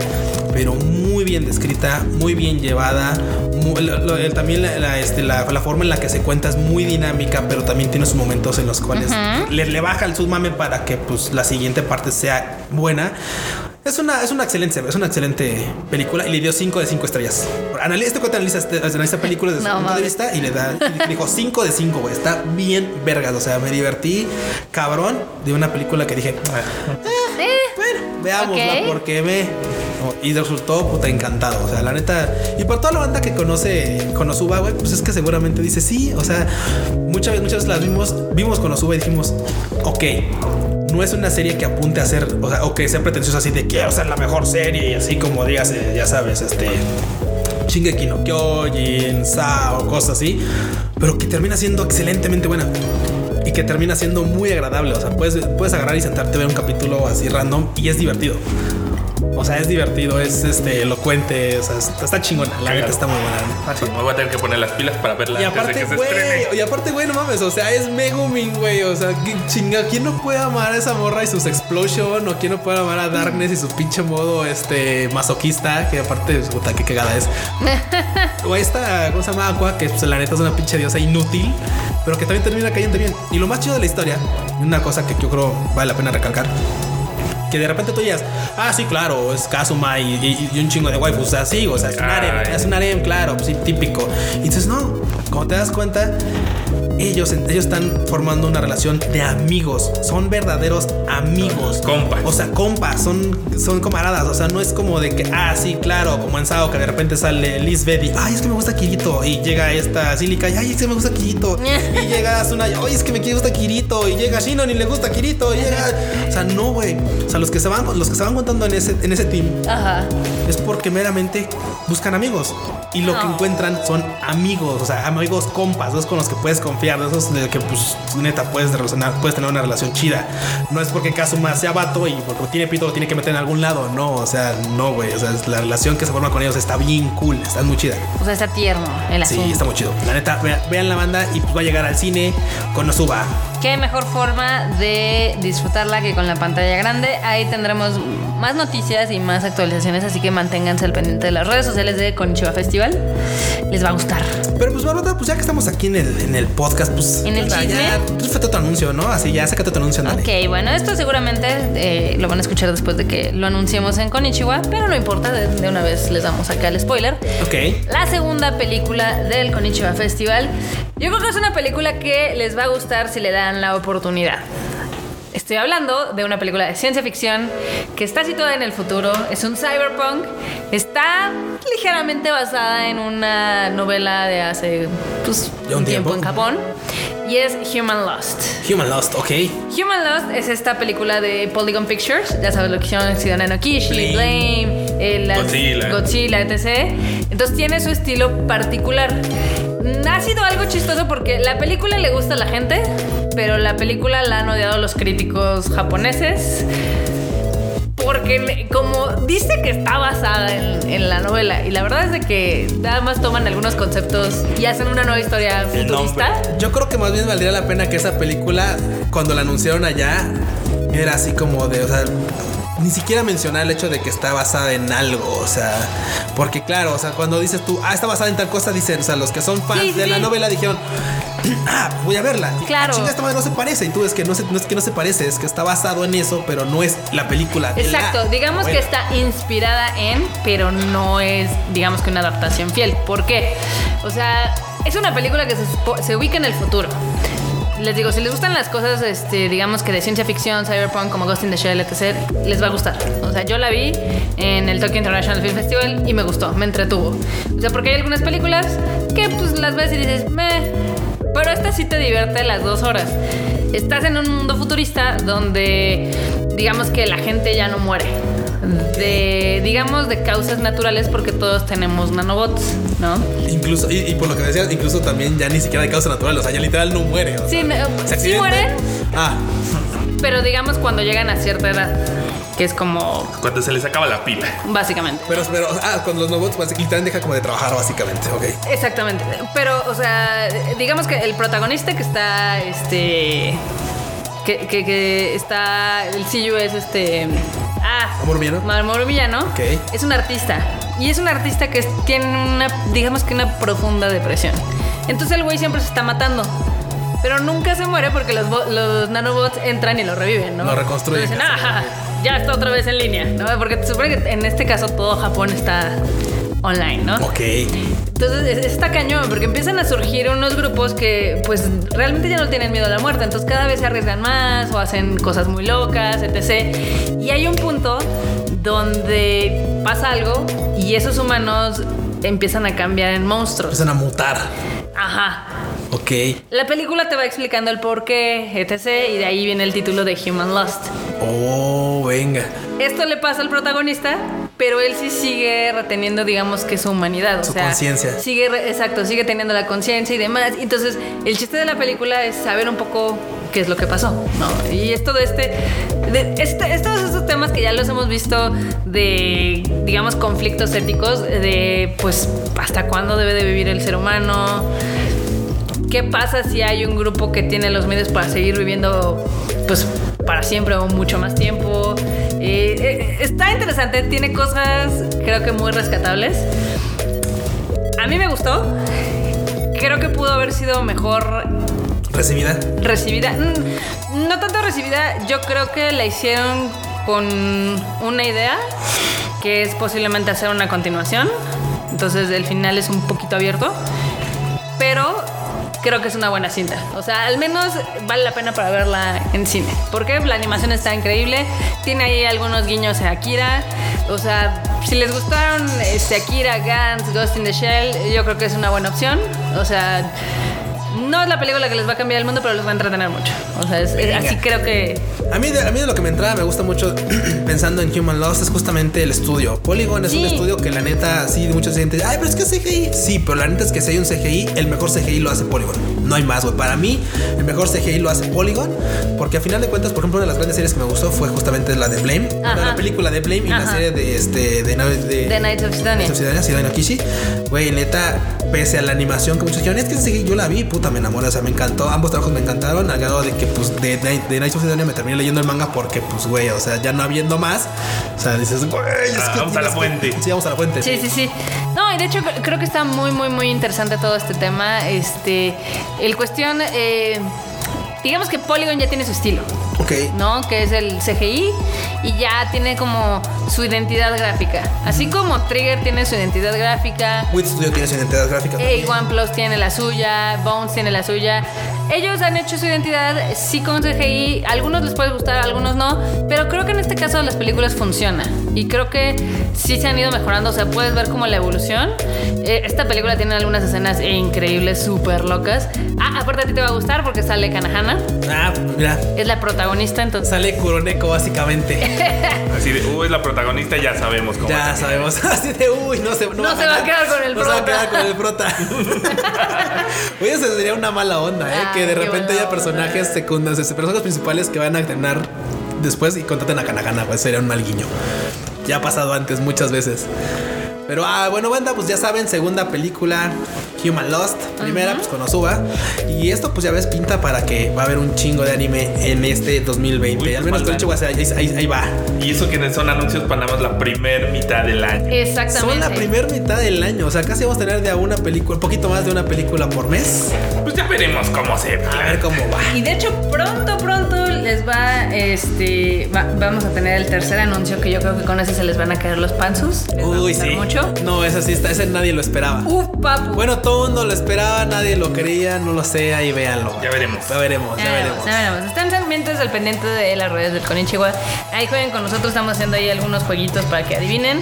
pero muy bien descrita, muy bien llevada. Lo- lo- también la, la, este, la- la forma en la que se cuenta es muy dinámica, pero también tiene sus momentos en los cuales le, le baja el submame para que pues, la siguiente parte sea buena. Es una, es una excelente, es una excelente película y le dio 5 de 5 estrellas. Analiza, este cuate analiza, este- analiza películas desde No, su punto de vista y le da, y dijo 5 de 5, güey. Está bien vergas. O sea, me divertí cabrón de una película que dije, Eh, bueno, veámosla Ok. porque me. Y resultó puta encantado. O sea, la neta. Y por toda la banda que conoce Konosuba, güey, pues es que seguramente dice sí. O sea, muchas veces, muchas veces las vimos, vimos Konosuba y dijimos, ok. No es una serie que apunte a ser, o sea, o que sea pretenciosa así de quiero ser la mejor serie y así como digas, eh, ya sabes, este. Shingeki no Kyojin, Sao, cosas así, pero que termina siendo excelentemente buena y que termina siendo muy agradable. O sea, puedes, puedes agarrar y sentarte a ver un capítulo así random y es divertido. O sea, es divertido, es este elocuente, o sea, está, chingona. La neta está muy buena. Ah, sí, me voy a tener que poner las pilas para verla Y antes de aparte, que se güey, estrene. y aparte, güey, no mames, o sea, es Megumin, güey, o sea, ¿qué chinga, ¿quién no puede amar a esa morra y sus explosion? ¿O quién no puede amar a Darkness y su pinche modo, este, masoquista? Que aparte, puta, qué cagada es. O esta, ¿cómo se llama? Aqua, que pues, la neta es una pinche diosa inútil, pero que también termina cayendo bien. Y lo más chido de la historia, una cosa que yo creo vale la pena recalcar, que de repente tú digas, ah, sí, claro, es Kazuma y, y- y un chingo de waifus, o sea, sí, o sea, es un harem, Ay. es un harem, claro, pues sí, típico. Y entonces, no, como te das cuenta, ellos, ellos están formando una relación de amigos, son verdaderos amigos. Compas. O sea, compas, son, son camaradas, o sea, no es como de que, ah, sí, claro, como en Sao, que de repente sale Lisbeth y, ay, es que me gusta Kirito, y llega esta Silica ay, es que me gusta Kirito, y llega Asuna y, ay, es que me gusta Kirito, y llega Shinon y le gusta Kirito, y llega, o sea, no, güey, o sea, los que se van, los que se van contando en ese, en ese team Ajá. es porque meramente buscan amigos. Y lo que encuentran son amigos, o sea, amigos compas, esos con los que puedes confiar, de esos de que pues neta puedes relacionar, puedes tener una relación chida. No es porque Kazuma sea vato y porque tiene pito lo tiene que meter en algún lado, no, o sea, no, güey, o sea, la relación que se forma con ellos está bien cool, está muy chida. O sea, está tierno el Sí, asunto. está muy chido. La neta, vea- vean la banda y pues va a llegar al cine con Nosuba. Qué mejor forma de disfrutarla que con la pantalla grande. Ahí tendremos más noticias y más actualizaciones, así que manténganse al pendiente de las redes sociales de Konichiwa Festival. Les va a gustar. Pero pues, Bárbara, pues ya que estamos aquí en el, en el podcast, pues. ¿En el ya, chisme? Ya, pues, fue tu anuncio, ¿no? Así ya, sácate tu anuncio, dale. Ok, bueno, esto seguramente eh, lo van a escuchar después de que lo anunciemos en Konichiwa, pero no importa, de, de una vez les damos acá el spoiler. Ok. La segunda película del Konichiwa Festival. Yo creo que es una película que les va a gustar si le dan la oportunidad. Estoy hablando de una película de ciencia ficción que está situada en el futuro, es un cyberpunk, está ligeramente basada en una novela de hace pues, Ya un tiempo tiempo. en Japón y es Human Lost. Human Lost, ok. Human Lost es esta película de Polygon Pictures, ya sabes lo que hicieron Ciudadano no Kishi, Blame. Blame, eh, Godzilla. Godzilla, etc. Entonces tiene su estilo particular. Mm, Ha sido algo chistoso porque la película le gusta a la gente, pero la película la han odiado los críticos japoneses. Porque como dice que está basada en, en la novela y la verdad es de que nada más toman algunos conceptos y hacen una nueva historia futurista. Yo creo que más bien valdría la pena que esa película, cuando la anunciaron allá, era así como de, o sea, ni siquiera mencionar el hecho de que está basada en algo, o sea, porque claro, o sea, cuando dices tú, ah, está basada en tal cosa, dicen, o sea, los que son fans Sí, sí, de la novela dijeron, ah, voy a verla. Y, Claro. "Ah, chinga, esta madre no se parece, y tú es que no, se- no es que no se parece, es que está basado en eso, pero no es la película. la Exacto, digamos que está inspirada en, pero no es, digamos que una adaptación fiel. ¿Por qué? O sea, es una película que se, se ubica en el futuro. Les digo, si les gustan las cosas, este, digamos que de ciencia ficción, cyberpunk, como Ghost in the Shell, etc., les va a gustar. O sea, yo la vi en el Tokyo International Film Festival y me gustó, me entretuvo. O sea, porque hay algunas películas que pues las ves y dices, meh, pero esta sí te divierte las dos horas. Estás en un mundo futurista donde digamos que la gente ya no muere. De, digamos, de causas naturales porque todos tenemos nanobots, ¿no? Incluso, y, y por lo que decías, incluso también ya ni siquiera de causa natural, o sea, ya literal no muere. o Sí, sea, no, se sí accidenta. mueren. Ah, Pero digamos cuando llegan a cierta edad, que es como Cuando se les acaba la pila. básicamente. pero, pero, ah, cuando los robots pues, literal deja como de trabajar, básicamente, ok. Exactamente. Pero, o sea, digamos que el protagonista que está, este... Que, que, que está... El CU es este... Ah, ¿Amor villano? Amor villano. Ok. Es un artista. Y es un artista que tiene una, digamos que una profunda depresión. Entonces el güey siempre se está matando. Pero nunca se muere porque los, bo- los nanobots entran y lo reviven, ¿no? Lo reconstruyen, Entonces "Ah, ya está otra vez en línea, ¿no? Porque se supone que en este caso todo Japón está online, ¿no? Ok. Entonces es- está cañón, porque empiezan a surgir unos grupos que pues realmente ya no tienen miedo a la muerte, entonces cada vez se arriesgan más o hacen cosas muy locas, etc. Y hay un punto donde pasa algo y esos humanos empiezan a cambiar en monstruos. Empiezan a mutar. Ajá. Ok. La película te va explicando el por qué, etc. Y de ahí viene el título de Human Lost. Oh, venga. Esto le pasa al protagonista, pero él sí sigue reteniendo, digamos que su humanidad. O Su conciencia. Sigue, exacto, sigue teniendo la conciencia y demás. Entonces, el chiste de la película es saber un poco qué es lo que pasó, ¿no? Y es todo este, de, este- es todos estos temas que ya los hemos visto de, digamos, conflictos éticos, de, pues, hasta cuándo debe de vivir el ser humano. ¿Qué pasa si hay un grupo que tiene los medios para seguir viviendo, pues, para siempre o mucho más tiempo? Eh, eh, está interesante, tiene cosas, creo que muy rescatables. A mí me gustó. Creo que pudo haber sido mejor Recibida. recibida. Mm, No tanto recibida, yo creo que la hicieron con una idea, que es posiblemente hacer una continuación. Entonces el final es un poquito abierto. Pero creo que es una buena cinta. O sea, al menos vale la pena para verla en cine. Porque la animación está increíble. Tiene ahí algunos guiños a Akira. O sea, si les gustaron este, Akira, Gantz, Ghost in the Shell, yo creo que es una buena opción. O sea, no es la película que les va a cambiar el mundo, pero los va a entretener mucho. O sea, es- es- así creo que A mí, de, a mí de lo que me entraba me gusta mucho pensando en Human Lost es justamente el estudio. Polygon es un Sí. estudio que la neta, sí, mucha gente ay, pero es que es CGI. Sí, pero la neta es que si hay un CGI, el mejor CGI lo hace Polygon. No hay más, güey. Para mí, el mejor CGI lo hace Polygon, porque a final de cuentas, por ejemplo, una de las grandes series que me gustó fue justamente la de Blame, Ajá. la película de Blame y la Ajá. serie de este de, de, The Knights of Sidonia. Knights of Sidonia, Sidonia Kishi. Güey, neta, pese a la animación que muchos dijeron, es que CGI yo la vi, puta, me enamoré, o sea, me encantó. Ambos trabajos me encantaron, al grado de que, pues, de, de, de Sidonia me terminé leyendo el manga porque, pues, güey, o sea, ya no habiendo más, o sea, dices, güey, es Ah, que vamos a la que- fuente. Sí, vamos a la fuente. Sí, sí, sí. No, y de hecho cre- creo que está muy, muy, muy interesante todo este tema. Este, el cuestión, eh, digamos que Polygon ya tiene su estilo, Ok. ¿no? Que es el CGI y ya tiene como su identidad gráfica. Así como Trigger tiene su identidad gráfica, Wit Studio tiene su identidad gráfica. también. A1 Plus tiene la suya, Bones tiene la suya. Ellos han hecho su identidad, sí con CGI, algunos les puede gustar, algunos no, pero creo que en este caso las películas funcionan y creo que sí se han ido mejorando, o sea, puedes ver como la evolución. Eh, esta película tiene algunas escenas increíbles, súper locas. Ah, aparte a ti te va a gustar porque sale Kanahana, Ah, mira, es la protagonista, entonces... sale Kuroneko básicamente. Así de, uy, es la protagonista, ya sabemos cómo. ya sabemos. Así de, uy, no se, No se va a quedar con el no se va a prota. quedar con el prota. Oye, eso sería una mala onda, ¿eh? Ah, que de repente haya personajes secundarios, este, personajes principales que van a tener después y contraten a Kanagana, pues sería un mal guiño. Ya ha pasado antes muchas veces. Pero ah, bueno, banda, pues ya saben, segunda película, Human Lost. Primera, pues con Osuba. Y esto, pues ya ves, pinta para que va a haber un chingo de anime en este 2020. Uy, Al menos faltan. con Chihuahua, ahí, ahí, ahí va. Y eso que son anuncios para nada más la primer mitad del año. Exactamente. Son la primera mitad del año. O sea, casi vamos a tener de a una película, un poquito más de una película por mes. Pues ya veremos cómo se A va. ver cómo va. Y de hecho, pronto, pronto les va, este, va- vamos a tener el tercer anuncio que yo creo que con ese se les van a caer los. Les a Uy, sí. mucho. No, ese sí está, ese nadie lo esperaba. Uf, papu. Bueno, todo el mundo lo esperaba, nadie lo creía, no lo sé, ahí véanlo. Ya veremos. Ya veremos, ya, veremos. ya veremos. Estén pendientes al pendiente de las redes del Konichiwa. Ahí jueguen con nosotros, estamos haciendo ahí algunos jueguitos para que adivinen.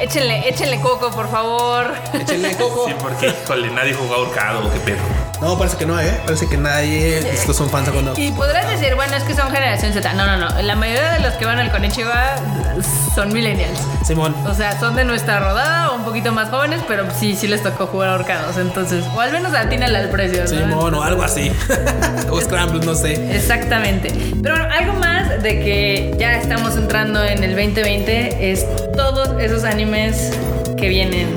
Échenle, échenle coco, por favor. Échenle coco. Sí, porque, híjole, nadie jugó ahorcado, qué pedo. No, parece que no, ¿eh? Parece que nadie. Estos son fans cuando. Y podrás decir, bueno, es que son generación Z. No, no, no. La mayoría de los que van al Konichiwa son millennials. Simón. O sea, son de nuestra rodada o un poquito más jóvenes, pero sí, sí les tocó jugar ahorcados. Entonces, o al menos atínale al precio. ¿no? Simón o algo así. o Scramble, no sé. Exactamente. Pero bueno, algo más de que ya estamos entrando en el 2020 es todos esos animes que vienen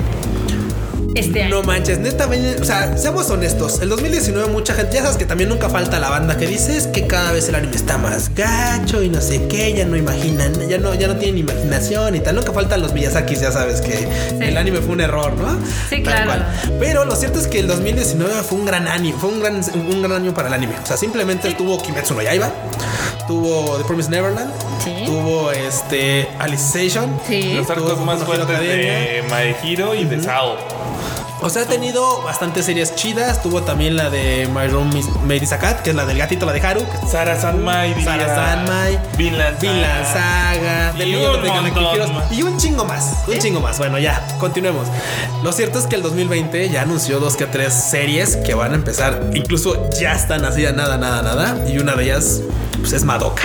este año. No manches, neta, ven- o sea, seamos honestos. El 2019 mucha gente, ya sabes que también nunca falta la banda que dice es que cada vez el anime está más gacho y no sé qué, ya no imaginan, ya no, ya no tienen imaginación y tal. Nunca faltan los Miyazakis, ya sabes que el anime fue un error, ¿no? Sí, Tal claro. Pero lo cierto es que el 2019 fue un gran año, fue un gran, un gran año para el anime. O sea, simplemente tuvo Kimetsu no Yaiba, tuvo The Promised Neverland, Sí. tuvo este Alicization. Sí. Los arcos más Hero fuertes de Academia. Maehiro y de Sao. O sea, ha tenido bastantes series chidas. Tuvo también la de My Room Made Cat, que es la del gatito, la de Haru. Sara Sanmai. Sara Sanmai, Vinland Saga. Saga, Y un y un chingo más, un chingo más. Bueno, ya, continuemos. Lo cierto es que el 2020 ya anunció dos que tres series que van a empezar, incluso ya están así a nada, nada, nada. Y una de ellas pues, es Madoka.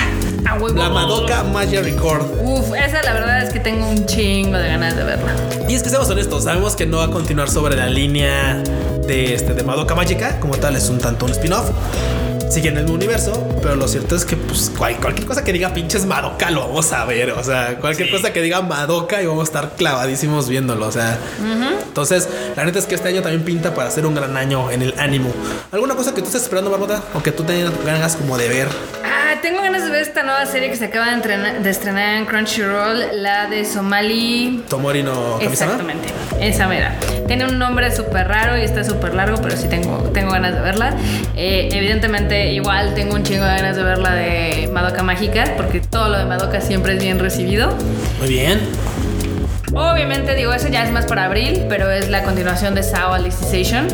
La Madoka Magic Record. Uf, esa la verdad es que tengo un chingo de ganas de verla. Y es que seamos honestos, sabemos que no va a continuar sobre la línea de, este, de Madoka Magica, como tal, es un tanto un spin-off. Sigue en el mismo universo, pero lo cierto es que pues, cual- cualquier cosa que diga pinches Madoka lo vamos a ver. O sea, cualquier Sí. cosa que diga Madoka y vamos a estar clavadísimos viéndolo. O sea, entonces, la neta es que este año también pinta para ser un gran año en el ánimo. ¿Alguna cosa que tú estés esperando, Barbota? O que tú tengas ganas como de ver. Ah, tengo ganas de ver esta nueva serie que se acaba de, entrenar- de estrenar en Crunchyroll, la de Somali. Tomori no Kamisama. Exactamente, esa mera. Tiene un nombre súper raro y está súper largo, pero sí tengo, tengo ganas de verla. Eh, evidentemente, igual tengo un chingo de ganas de ver la de Madoka Mágica, porque todo lo de Madoka siempre es bien recibido. Muy bien. Obviamente, digo, eso ya es más para abril, pero es la continuación de Sao Alicization.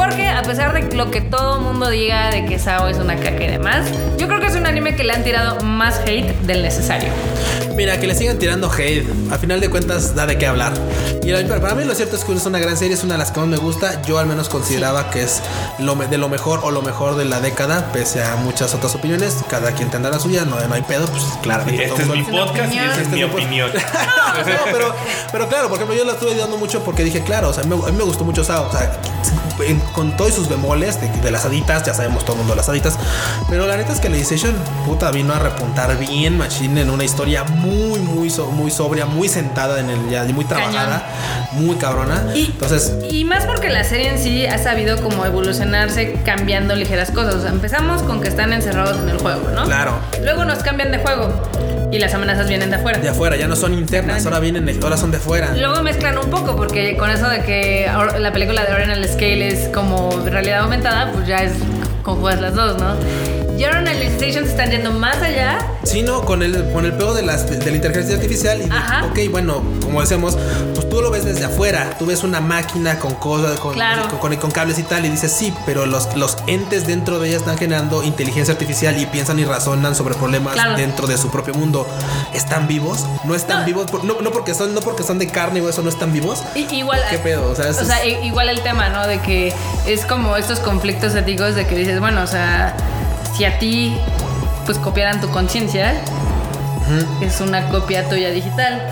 Porque a pesar de lo que todo el mundo diga de que Sao es una caca y demás, yo creo que es un anime que le han tirado más hate del necesario. Mira, que le sigan tirando hate. A final de cuentas, da de qué hablar. Y para mí lo cierto es que es una gran serie, es una de las que más me gusta. Yo al menos consideraba que es lo de lo mejor o lo mejor de la década, pese a muchas otras opiniones. Cada quien tendrá la suya, no, no hay pedo, pues claramente. Este todo es mundo- mi podcast y esa es Este mi es mi opinión. no, pero, pero claro, por ejemplo, yo la estuve dando mucho porque dije, claro, o sea, me- a mí me gustó mucho Sao. O sea, en- con todos sus bemoles de, de las haditas, ya sabemos todo el mundo de las haditas. Pero la neta es que la Decision, puta, vino a repuntar bien Machine en una historia muy, muy, so- muy sobria, muy sentada en el ya, muy trabajada, muy cabrona. Y, Entonces, y más porque la serie en sí ha sabido como evolucionarse cambiando ligeras cosas. O sea, empezamos con que están encerrados en el juego, ¿no? claro. Luego nos cambian de juego y las amenazas vienen de afuera. De afuera, ya no son internas, ahora vienen, ahora son de fuera. Luego mezclan un poco porque con eso de que la película de Original Scale es como realidad aumentada, pues ya es conjugas las dos, ¿no? Y ahora en Alicization se están yendo más allá. sino con el, con el peor de, las, de, la inteligencia artificial. Y Ajá. ok, bueno, como decíamos, pues tú lo ves desde afuera. Tú ves una máquina con cosas, con, Claro. con, con- con cables y tal. Y dices, sí, pero los, los entes dentro de ella están generando inteligencia artificial y piensan y razonan sobre problemas Claro. dentro de su propio mundo. ¿Están vivos? ¿No están No. vivos? Por- No, no porque son, no porque son de carne o eso, no están vivos. Igual. ¿Qué pedo? O sea, eso o sea, es- i- igual el tema, ¿no? De que es como estos conflictos éticos de que dices, bueno, o sea, si a ti pues copiaran tu conciencia, es una copia tuya digital.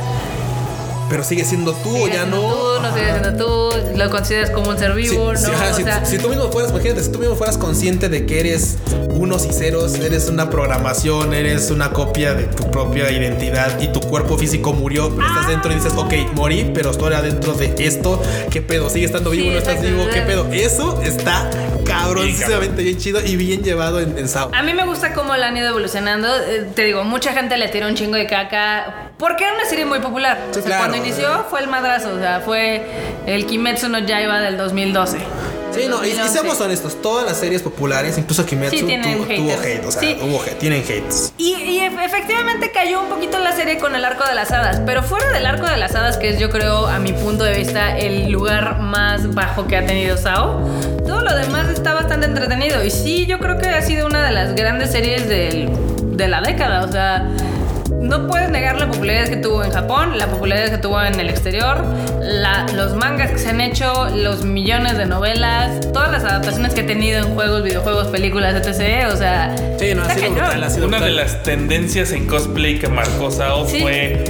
Pero sigue siendo tú o Sigue ya siendo no. Tú, no sigue siendo tú, lo consideras como un ser Sí, vivo, sí, ¿no? ajá, o si, sea, si tú mismo fueras, imagínate, si tú mismo fueras consciente de que eres unos y ceros, eres una programación, eres una copia de tu propia identidad y tu cuerpo físico murió, pero estás dentro y dices, ok, morí, pero estoy adentro de esto, ¿qué pedo? ¿Sigue estando vivo Sí, no estás vivo? ¿Qué pedo? Eso está cabronísimamente bien chido y bien llevado en, en Sao. A mí me gusta cómo la han ido evolucionando. Eh, te digo, mucha gente le tira un chingo de caca. Porque era una serie muy popular. Sí, O sea, claro. Cuando inició fue el madrazo. O sea, fue el Kimetsu no Yaiba del 2012. Sí, no, y, y 2011. seamos honestos, todas las series populares, incluso Kimetsu, Sí, tuvo, tuvo hate, o sea, Sí. hubo hate, tienen hates. Y, y ef- efectivamente cayó un poquito en la serie con el arco de las hadas. Pero fuera del arco de las hadas, que es yo creo, a mi punto de vista, el lugar más bajo que ha tenido Sao, todo lo demás está bastante entretenido. Y sí, yo creo que ha sido una de las grandes series del- de la década. O sea, no puedes negar la popularidad que tuvo en Japón, la popularidad que tuvo en el exterior, la- los mangas que se han hecho, los millones de novelas, todas las adaptaciones que ha tenido en juegos, videojuegos, películas, etc. O sea, Sí, no, ha está sido cañón. brutal, ha sido Una de las tendencias en cosplay que marcó Sao Sí. fue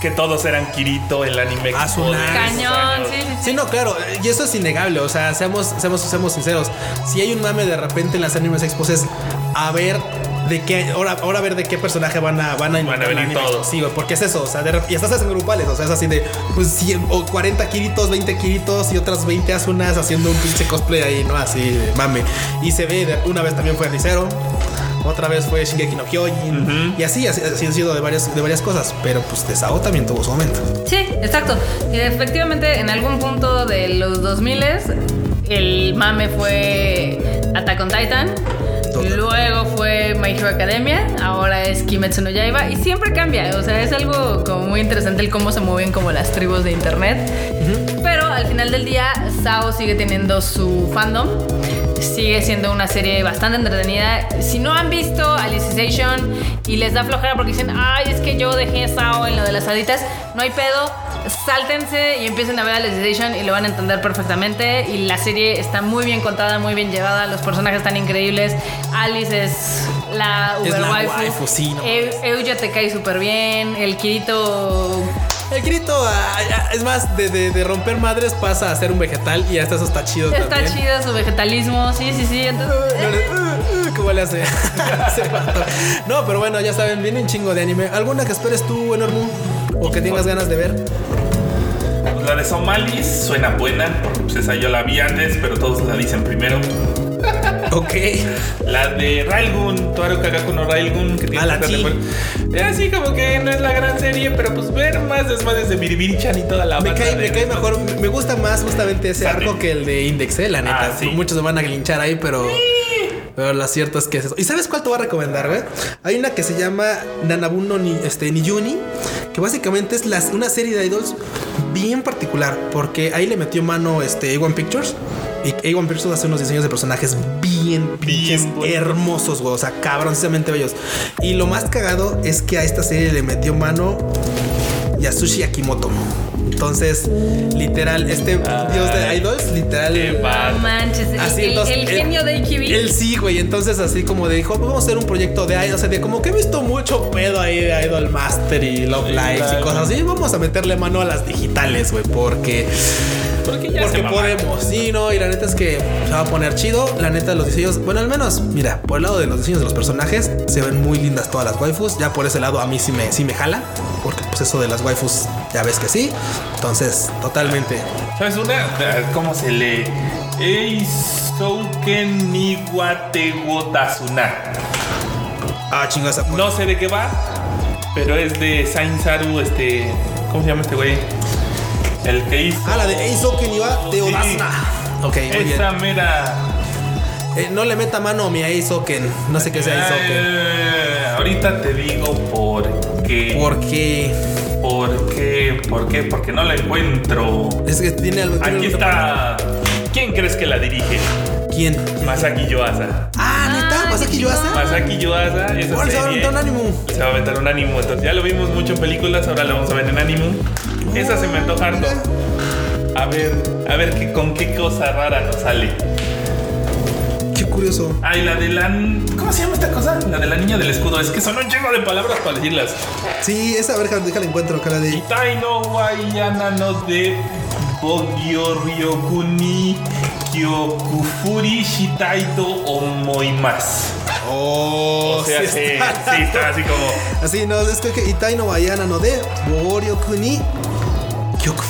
que todos eran Kirito, el anime Ah, su Cañón, sí, sí, sí. Sí, no, claro, y eso es innegable, o sea, seamos, seamos, seamos sinceros. Si hay un mame de repente en las animes expos es a ver de qué, ahora, ahora a ver de qué personaje van a, van a, Van venir todos. Sí, güey, porque es eso, o sea, de y estás en grupales, o sea, es así de, pues 100 o 40 kiritos, 20 kiritos y otras 20 asunas haciendo un pinche cosplay ahí, ¿no? Así de mame. Y se ve, de- una vez también fue Rizero. Otra vez fue Shingeki no Kyojin. Y así, así, así han sido de varias, de varias cosas. Pero pues de Sao también tuvo su momento. Sí, exacto. Y efectivamente, en algún punto de los 2000 el mame fue Attack on Titan. Luego fue My Hero Academia, ahora es Kimetsu no Yaiba y siempre cambia, o sea, es algo como muy interesante el cómo se mueven como las tribus de internet. Pero al final del día, Sao sigue teniendo su fandom. Sigue siendo una serie bastante entretenida. Si no han visto Alicization y les da flojera porque dicen, ay, es que yo dejé Sao en lo de las haditas, no hay pedo. Sáltense y empiecen a ver Alicization y lo van a entender perfectamente. Y la serie está muy bien contada, muy bien llevada. Los personajes están increíbles. Alice es la Es uber la waifu. waifu, sí, no Eu- Euya te cae súper bien. El Kirito El grito, ah, ah, es más, de, de- de romper madres pasa a ser un vegetal y hasta eso está chido está también. chido su vegetalismo. Sí, sí, sí. Entonces, le- uh, uh, ¿Cómo le hace? No, pero bueno, ya saben, viene un chingo de anime. ¿Alguna que esperes tú, Enormu? O que tengas ganas de ver. La de Somalis suena buena, porque pues esa yo la vi antes, pero todos la dicen primero. Ok. La de Railgun, Toaru Kagaku no Railgun, que tiene Ah, la chi. Es así como que no es la gran serie, pero pues ver más desmadres de Biribiri-chan y toda la Me cae, de- me cae mejor, me gusta más justamente ese arco que el de Index, eh, la neta. Ah, sí. Muchos me van a linchar ahí, pero. Pero lo cierto es que es eso. ¿Y sabes cuál te voy a recomendar, güey? Hay una que se llama Nanabuno ni, este, Niyuni, que básicamente es las- una serie de idols bien particular, porque ahí le metió mano este, A1 Pictures. Y A1 Pictures hace unos diseños de personajes bien, bonitos. hermosos, güey. O sea, cabroncísimamente bellos. Y lo más cagado es que a esta serie le metió mano Yasushi Akimoto. Entonces, literal, este dios de idols, literal. qué va- no manches. El, Así, el- entonces, el él- genio de AKB. Él sí, güey. Entonces, así como de dijo, "Pues vamos a hacer un proyecto de idol. O sea, de como que he visto mucho pedo ahí de Idol Master y Love Sí, Lives y cosas así. Vamos a meterle mano a las digitales, güey, porque. Porque ya Porque podemos, sí, no, y la neta es que se va a poner chido. La neta, los diseños, bueno, al menos, mira, por el lado de los diseños de los personajes, se ven muy lindas todas las waifus. Ya por ese lado, a mí sí me, sí me jala, pues eso de las waifus, ya ves que sí. Entonces, totalmente. ¿Sabes una? ¿Cómo se lee? Eisouken Niwatewo Dasuna. Ah, chingas, No sé de qué va, pero es de Saint Saru, este. ¿Cómo se llama este güey? El que hizo. Ah, la de Eisoken iba de Sí. Ok, muy bien. Esa mera. Eh, no le meta mano a mi Eisoken. No sé qué sea Eisoken. Eh, ahorita te digo por qué. Porque ¿Por qué? ¿Por qué? Porque no la encuentro. es que tiene algo. Aquí está. ¿Quién crees que la dirige? ¿Quién? Masaki Yuasa. Ah, neta, Ah, ¿vas aquí qué. Masaki Yuasa, esa Ahora se va a aventar un ánimo. se va a aventar un ánimo. Entonces ya lo vimos mucho en películas, ahora lo vamos a ver en ánimo. Esa se me antoja harto. A ver, a ver qué, con qué cosa rara nos sale. Curioso. Ay, la de la. ¿Cómo se llama esta cosa? La de la niña del escudo. Es que son un chingo de palabras para decirlas. Sí, esa verga, déjala encuentro, cara de. Itai no Wayana no de Bogyo Ryokuni Kyokufuri Shitaito Omoimas. Oh, O sea, sí, sí, está así como. Así, no, es que Itai no Bayana no de Bogorio Kuni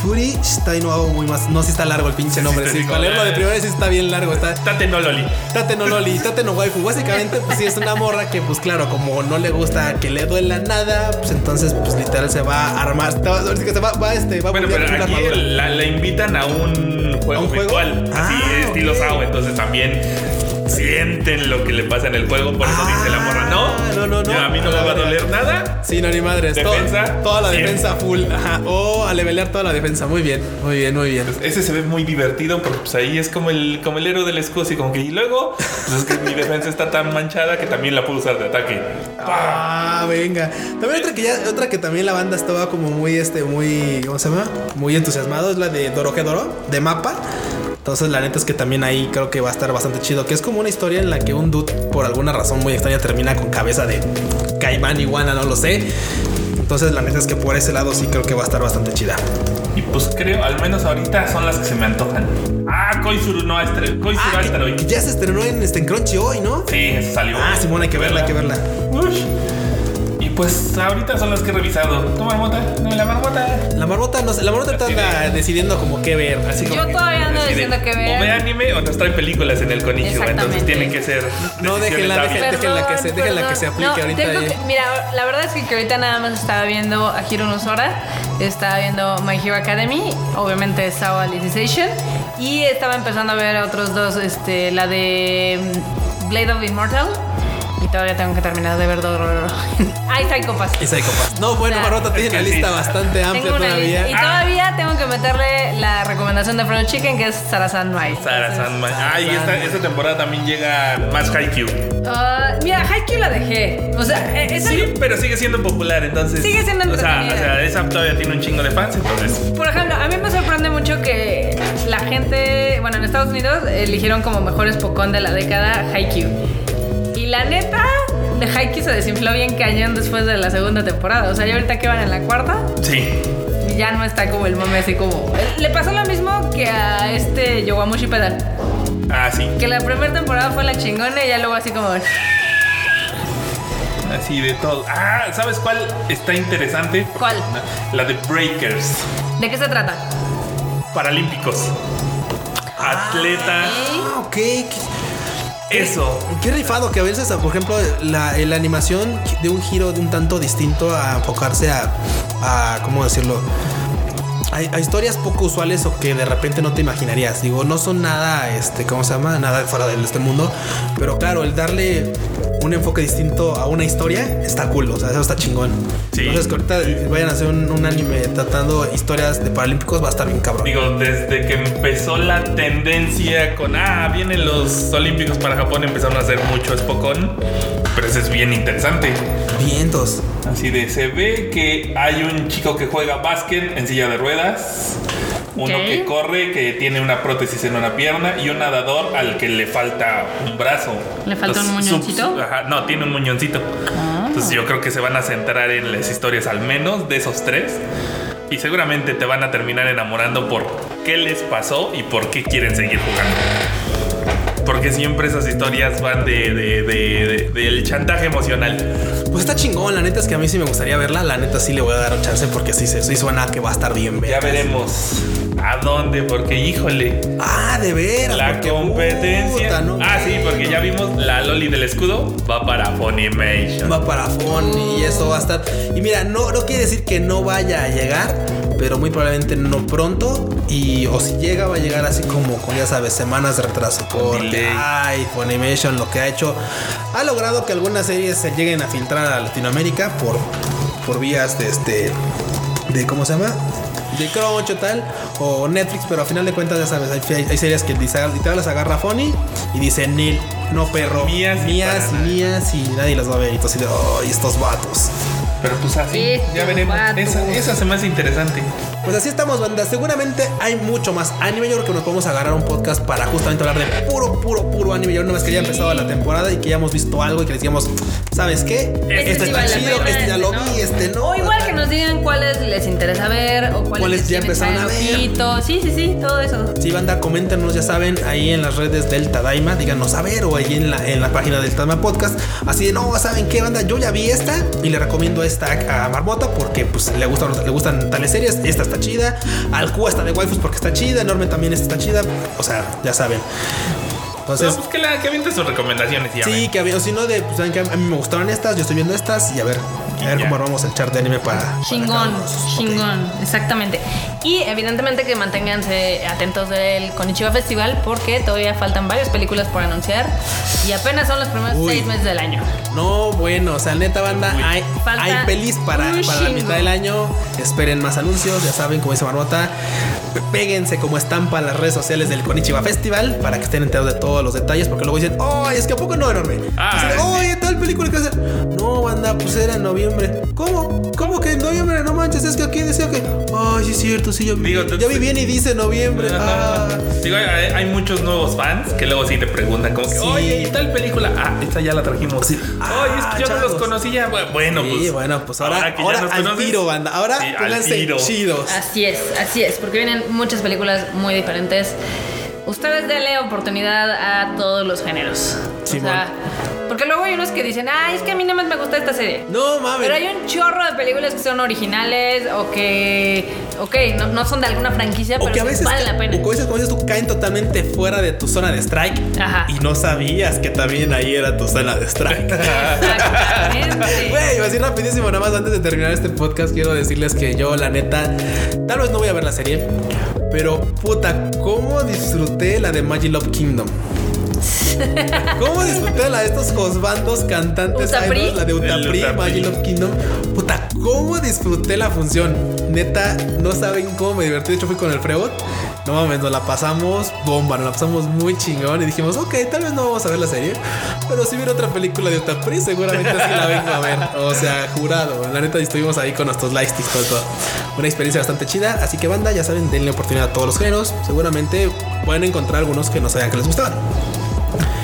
Kyokufuri Shitai no hago muy más. No, sí está largo el pinche nombre. sí, Sí, para leerlo de eh. primera sí está bien largo. Está Tate no Loli. Tate no Loli, Tate no Waifu. Básicamente, pues sí, es una morra que, pues claro, como no le gusta que le duela nada, pues entonces, pues literal se va a armar. Se va, va, este, va a Bueno, poner pero aquí la, la invitan a un juego ¿A un juego? virtual. Así, Ah, estilo. SAO. Entonces también sienten lo que le pasa en el juego. Por eso Ah, dice la morra, no. no, no, no. yo A mí no me va a doler nada. Sí, no, ni madres. Todo- Defensa, toda la defensa full. Ajá. O a levelear toda la defensa. Muy bien, muy bien, muy bien. Ese se ve muy divertido porque pues ahí es como el, como el héroe del escudo y como que y luego pues es que mi defensa está tan manchada que también la puedo usar de ataque. Ah, venga. También otra que ya, otra que también la banda estaba como muy, este, muy, ¿cómo se llama? Muy entusiasmado es la de Dorohedoro, de mapa. Entonces la neta es que también ahí creo que va a estar bastante chido. Que es como una historia en la que un dude, por alguna razón muy extraña, termina con cabeza de caimán iguana, no lo sé. Entonces, la neta es que por ese lado sí creo que va a estar bastante chida. Y pues creo, al menos ahorita son las que se me antojan. Ah, Koizuru no Asteroid. Koizuru Ah, que- que ya se estrenó en, este, en Crunchy hoy, ¿no? Sí, eso salió. Ah, Simón, hay que verla, hay que verla. Ush. Pues ahorita son las que he revisado. ¿Tu marmota? No, la marmota. La marmota, no sé, la marmota Así de- decidiendo como qué ver. Así como Yo todavía ando Así de, diciendo que O ve anime o nos trae películas en el Konichiwa. Entonces tienen que ser. No, déjenla, déjenla. déjenla que se- déjenla que se aplique No, ahorita tengo ahí. que- mira, la verdad es que, que ahorita nada más estaba viendo a Hiro no Sora, estaba viendo My Hero Academy, obviamente Sawa Alicization, y estaba empezando a ver otros dos, este, la de mm, Blade of Immortal, y todavía tengo que terminar de ver Dororo. Ay, Psycho Pass. Y Psycho Pass. No, bueno, O sea, Marmota tiene una sí. lista bastante amplia Tengo una todavía. lista. Y todavía tengo que meterle la recomendación de Frodo Chicken, que es Sarasan Mai. Sara Sandman. Ah, y esta, esta temporada también llega más Haikyuu. Ah, mira, Haikyuu la dejé. O sea, e- es Sí, pero sigue siendo popular, entonces. Sigue siendo o sea, o sea, esa todavía tiene un chingo de fans, entonces. Por ejemplo, a mí me sorprende mucho que la gente, bueno, en Estados Unidos eligieron como mejor espocón de la década Haikyuu. Y la neta, de Haikyuu se desinfló bien cañón después de la segunda temporada. O sea, ya ahorita que van en la cuarta, Sí. y ya no está como el mame así como... Le pasó lo mismo que a este Yowamushi Pedal. Ah, sí. Que la primera temporada fue la chingona y ya luego así como... Así de todo. Ah, ¿sabes cuál está interesante? ¿Cuál? La de Breakers. ¿De qué se trata? Paralímpicos. Atleta. Ah, ok. Eso. qué rifado que a veces, por ejemplo, la, la animación de un giro de un tanto distinto a enfocarse a, a ¿cómo decirlo? A, a historias poco usuales o que de repente no te imaginarías. Digo, no son nada, este, ¿cómo se llama? Nada fuera de este mundo. Pero claro, el darle un enfoque distinto a una historia está cool. O sea, eso está chingón. Sí. Entonces, que ahorita vayan a hacer un, un anime tratando historias de paralímpicos va a estar bien cabrón. Digo, desde que empezó la tendencia con, ah, vienen los Olímpicos para Japón, empezaron a hacer mucho Spokon. Pero eso es bien interesante. Vientos. Así de, se ve que hay un chico que juega básquet en silla de ruedas. Uno que corre, que tiene una prótesis en una pierna y un nadador al que le falta un brazo. ¿Le falta un muñoncito? ajá, no, tiene un muñoncito. Ah. Entonces yo creo que se van a centrar en las historias al menos de esos tres. Y seguramente te van a terminar enamorando por qué les pasó y por qué quieren seguir jugando. Porque siempre esas historias van de, de- de- de- del chantaje emocional. Pues está chingón, la neta es que a mí sí me gustaría verla. La neta sí le voy a dar un chance porque sí, se- sí suena que va a estar bien. Ya veremos a dónde, porque híjole, Ah, de veras. la porque, competencia. puta, ¿no? Ah, sí, porque ya vimos la Loli del escudo va para Funimation. Va para Fon y eso va a estar. Y mira, no, no quiere decir que no vaya a llegar, pero muy probablemente no pronto. Y o si llega, va a llegar así como con, ya sabes, semanas de retraso. Porque, ay, Funimation lo que ha hecho ha logrado que algunas series se lleguen a filtrar a Latinoamérica por, por vías de este. de ¿Cómo se llama? De Crunchy o tal, o Netflix, pero a final de cuentas, ya sabes, hay, hay- series que literal las agarra Funny y dice Nil, no perro, Mías y mías para y nadie". mías y nadie las va a ver. Y de, "Ay, estos vatos. Pero pues así, Estos ya veremos. Esa, esa se me hace interesante. Pues así estamos, banda. Seguramente hay mucho más anime. Yo creo que nos podemos agarrar un podcast para justamente hablar de puro, puro, puro anime. Yo no más que ya empezado la temporada y que ya hemos visto algo y que les digamos, ¿sabes qué? Este Este sí está chido, este ya lo ¿no? vi, este no. O igual que nos digan cuáles les interesa ver o cuáles, Cuáles les ya empezaron a ver. ojito. Sí, sí, sí, todo eso. Sí, banda, coméntenos, ya saben, ahí en las redes del Tadaima, díganos a ver, o ahí en la, en la página del Tadaima Podcast. Así de, no, ¿saben qué, banda? Yo ya vi esta y le recomiendo esta a Marmota porque pues le gustan, le gustan tales series. Esta está chida. Al Q está de waifus porque está chida. Enorme también está chida. O sea, ya saben. Entonces, pues que, la, que sus recomendaciones y ya sí, ven. que ver, si no, de, pues, saben que a mí me gustaron estas, yo estoy viendo estas y a ver, a ver ya. cómo armamos el chart de anime para. Chingón, chingón, exactamente. Y evidentemente que manténganse atentos del Konichiwa Festival porque todavía faltan varias películas por anunciar y apenas son los primeros Uy. seis meses del año. No, bueno, o sea, neta banda, Uy. hay, Falta hay pelis para, para la mitad del año. Esperen más anuncios, ya saben, como dice Marmota. Péguense como estampa a las redes sociales del Konichiwa Festival para que estén enterados de todos los detalles, porque luego dicen, ¡ay, es que a poco no enorme! Ah, de, sí. ¡Oye, tal tal película que hacer. No, banda, pues era en noviembre. ¿Cómo? ¿Cómo que en noviembre? No manches, es que aquí decía que. Ay, sí es cierto, sí, yo vi. Digo, ya vi bien y dice noviembre. Ah. Digo, hay, hay muchos nuevos fans que luego sí te preguntan como que, Sí. oye, ¿y tal película? Ah, esta ya la trajimos. Sí. Oye, es que yo no chavos. los conocía. Bu- Bueno, Sí, pues. bueno, pues ahora, que ya ahora nos al conoces, tiro, banda. Ahora sí, al pónganse tiro. chidos. Así es, así es, porque vienen muchas películas muy diferentes. Ustedes denle oportunidad a todos los géneros. Simón. O sea, porque luego hay unos que dicen, ay, es que a mí nada más me gusta esta serie. No mames. Pero hay un chorro de películas que son originales o que, ok, no, no son de alguna franquicia, O pero que a veces, vale la pena. o que a veces, como dices tú, caen totalmente fuera de tu zona de strike Ajá. y no sabías que también ahí era tu zona de strike. Exactamente. Güey, iba a decir rapidísimo, nada más antes de terminar este podcast, quiero decirles que yo, la neta, tal vez no voy a ver la serie, pero puta, cómo disfruté la de Magic Love Kingdom. ¿Cómo disfruté la de estos josbandos cantantes? Utapri. Ay, no, La de Utapri, Love Kingdom. Puta, ¿cómo disfruté la función? Neta, no saben cómo me divertí. De hecho, fui con el Freud. No mames, nos la pasamos bomba, nos la pasamos muy chingón. Y dijimos, ok, tal vez no vamos a ver la serie. Pero si viene otra película de Utapri, seguramente sí la vengo a ver. O sea, jurado. La neta, estuvimos ahí con nuestros lightsticks, todo, todo. Una experiencia bastante chida. Así que, banda, ya saben, denle oportunidad a todos los géneros. Seguramente pueden encontrar algunos que no sabían que les gustaban.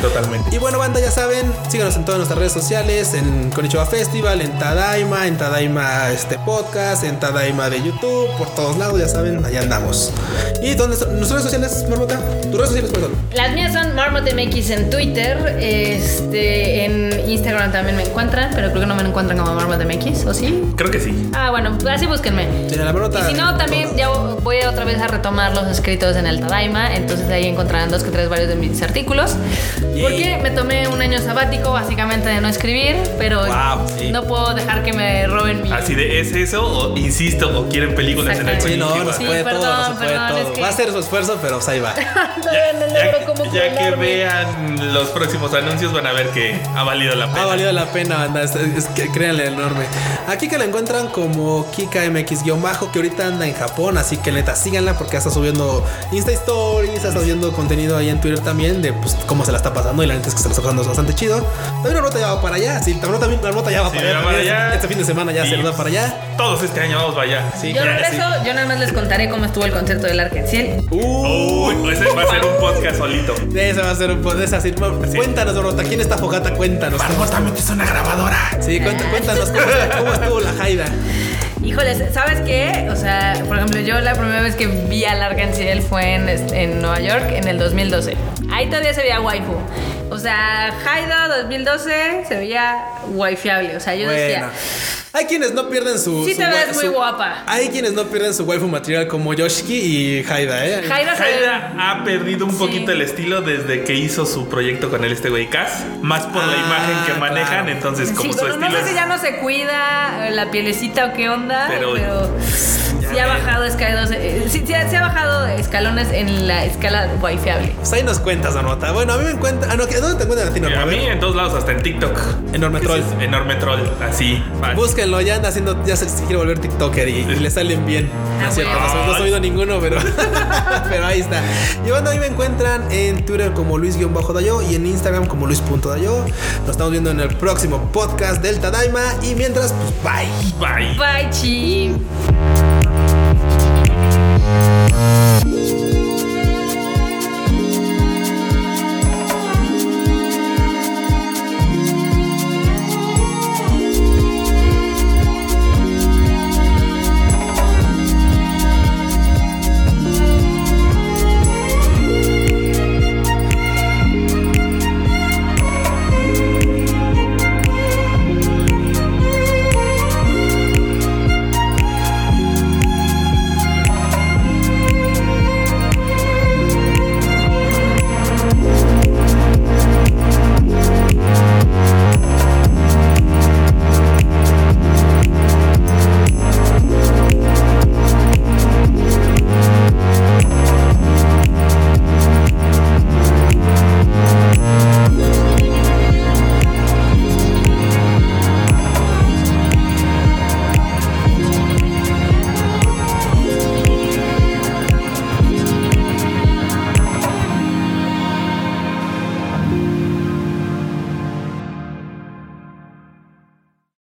Totalmente. Y bueno, banda, ya saben, síganos en todas nuestras redes sociales, en Konichiwa Festival, en Tadaima, en Tadaima este podcast, en Tadaima de YouTube, por todos lados, ya saben, allá andamos. ¿Y dónde son nuestras redes sociales, Marmota? ¿Tus redes sociales cuáles son? Las mías son MarmotMX en Twitter, este, en Instagram también me encuentran, pero creo que no me encuentran como MarmotMX, ¿o sí? Creo que sí. Ah, bueno, así búsquenme. Sí, la Marmota. Y si no, también ya voy otra vez a retomar los escritos en el Tadaima, entonces ahí encontrarán dos que tres varios de mis artículos. Porque me tomé un año sabático básicamente de no escribir, pero Wow, sí. no puedo dejar que me roben mi... Así de, ¿es eso? O insisto, o quieren películas en el Sí, no, no se Sí, puede todo, no perdón, se puede perdón, todo. es que- Va a ser su esfuerzo, pero pues ahí va. Todavía no logro Ya, cómo ya que vean los próximos anuncios van a ver que ha valido la pena. Ha valido la pena, banda. Es, es que créanle enorme. Aquí que la encuentran como KikaMX-bajo, que ahorita anda en Japón. Así que neta, síganla porque está subiendo Insta Stories, está subiendo contenido ahí en Twitter también de pues, cómo se la está pasando. Y la neta es que se la está pasando bastante chido. También la nota ya va para allá. Sí, también, también la nota ya va Sí, para allá. también. Este fin de semana ya se nos va para allá. Todos este año vamos para allá. Sí, Yo ya, regreso, sí. yo nada más les contaré cómo estuvo el concierto del Arkenciel. Uh, Uy, ese va a ser un podcast solito. ese va a ser un poco de esa. sí. Cuéntanos, Marmota, ¿quién está Fogata? Cuéntanos. Marmota, metes una grabadora. Sí, cuént- cuéntanos cómo, cómo estuvo la Jaida. Híjoles, ¿sabes qué? O sea, por ejemplo, yo la primera vez que vi al Arkenciel fue en, en Nueva York en el 2012. Ahí todavía se veía waifu. O sea, Haida 2012 se veía waifiable. O sea, yo decía. Hay quienes no pierden su. Sí su te ves muy su- guapa. Hay quienes no pierden su waifu material como Yoshiki y Haida, ¿eh? Haida ha perdido un Sí. poquito el estilo desde que hizo su proyecto con el este güey Cass. Más por la Ah, imagen que manejan, claro. entonces como Sí, su no sé si ya no se cuida eh, la pielecita o qué onda, Pero- pero, sí ha bajado escalones, eh, sí, sí ha, sí ha bajado escalones en la escala waifiable. Pues ahí nos cuentas, Anota. Bueno, a mí me encuentran. Ah, no, ¿qué- ¿dónde te encuentran a ti, Norma? A mí en todos lados, hasta en TikTok. Enorme troll. es Enorme troll, así. fácil. Búsquenlo, ya anda haciendo. Ya se, quiere volver TikToker y, y le salen bien. No Ah, es cierto, no, bueno. soy- no he subido ninguno, pero. pero ahí está. Y bueno, ahí me encuentran en Twitter como Luis-Dayo y en Instagram como Luis.dayo. Nos estamos viendo en el próximo podcast del Tadaima. Y mientras, pues bye. Bye. Bye, chi.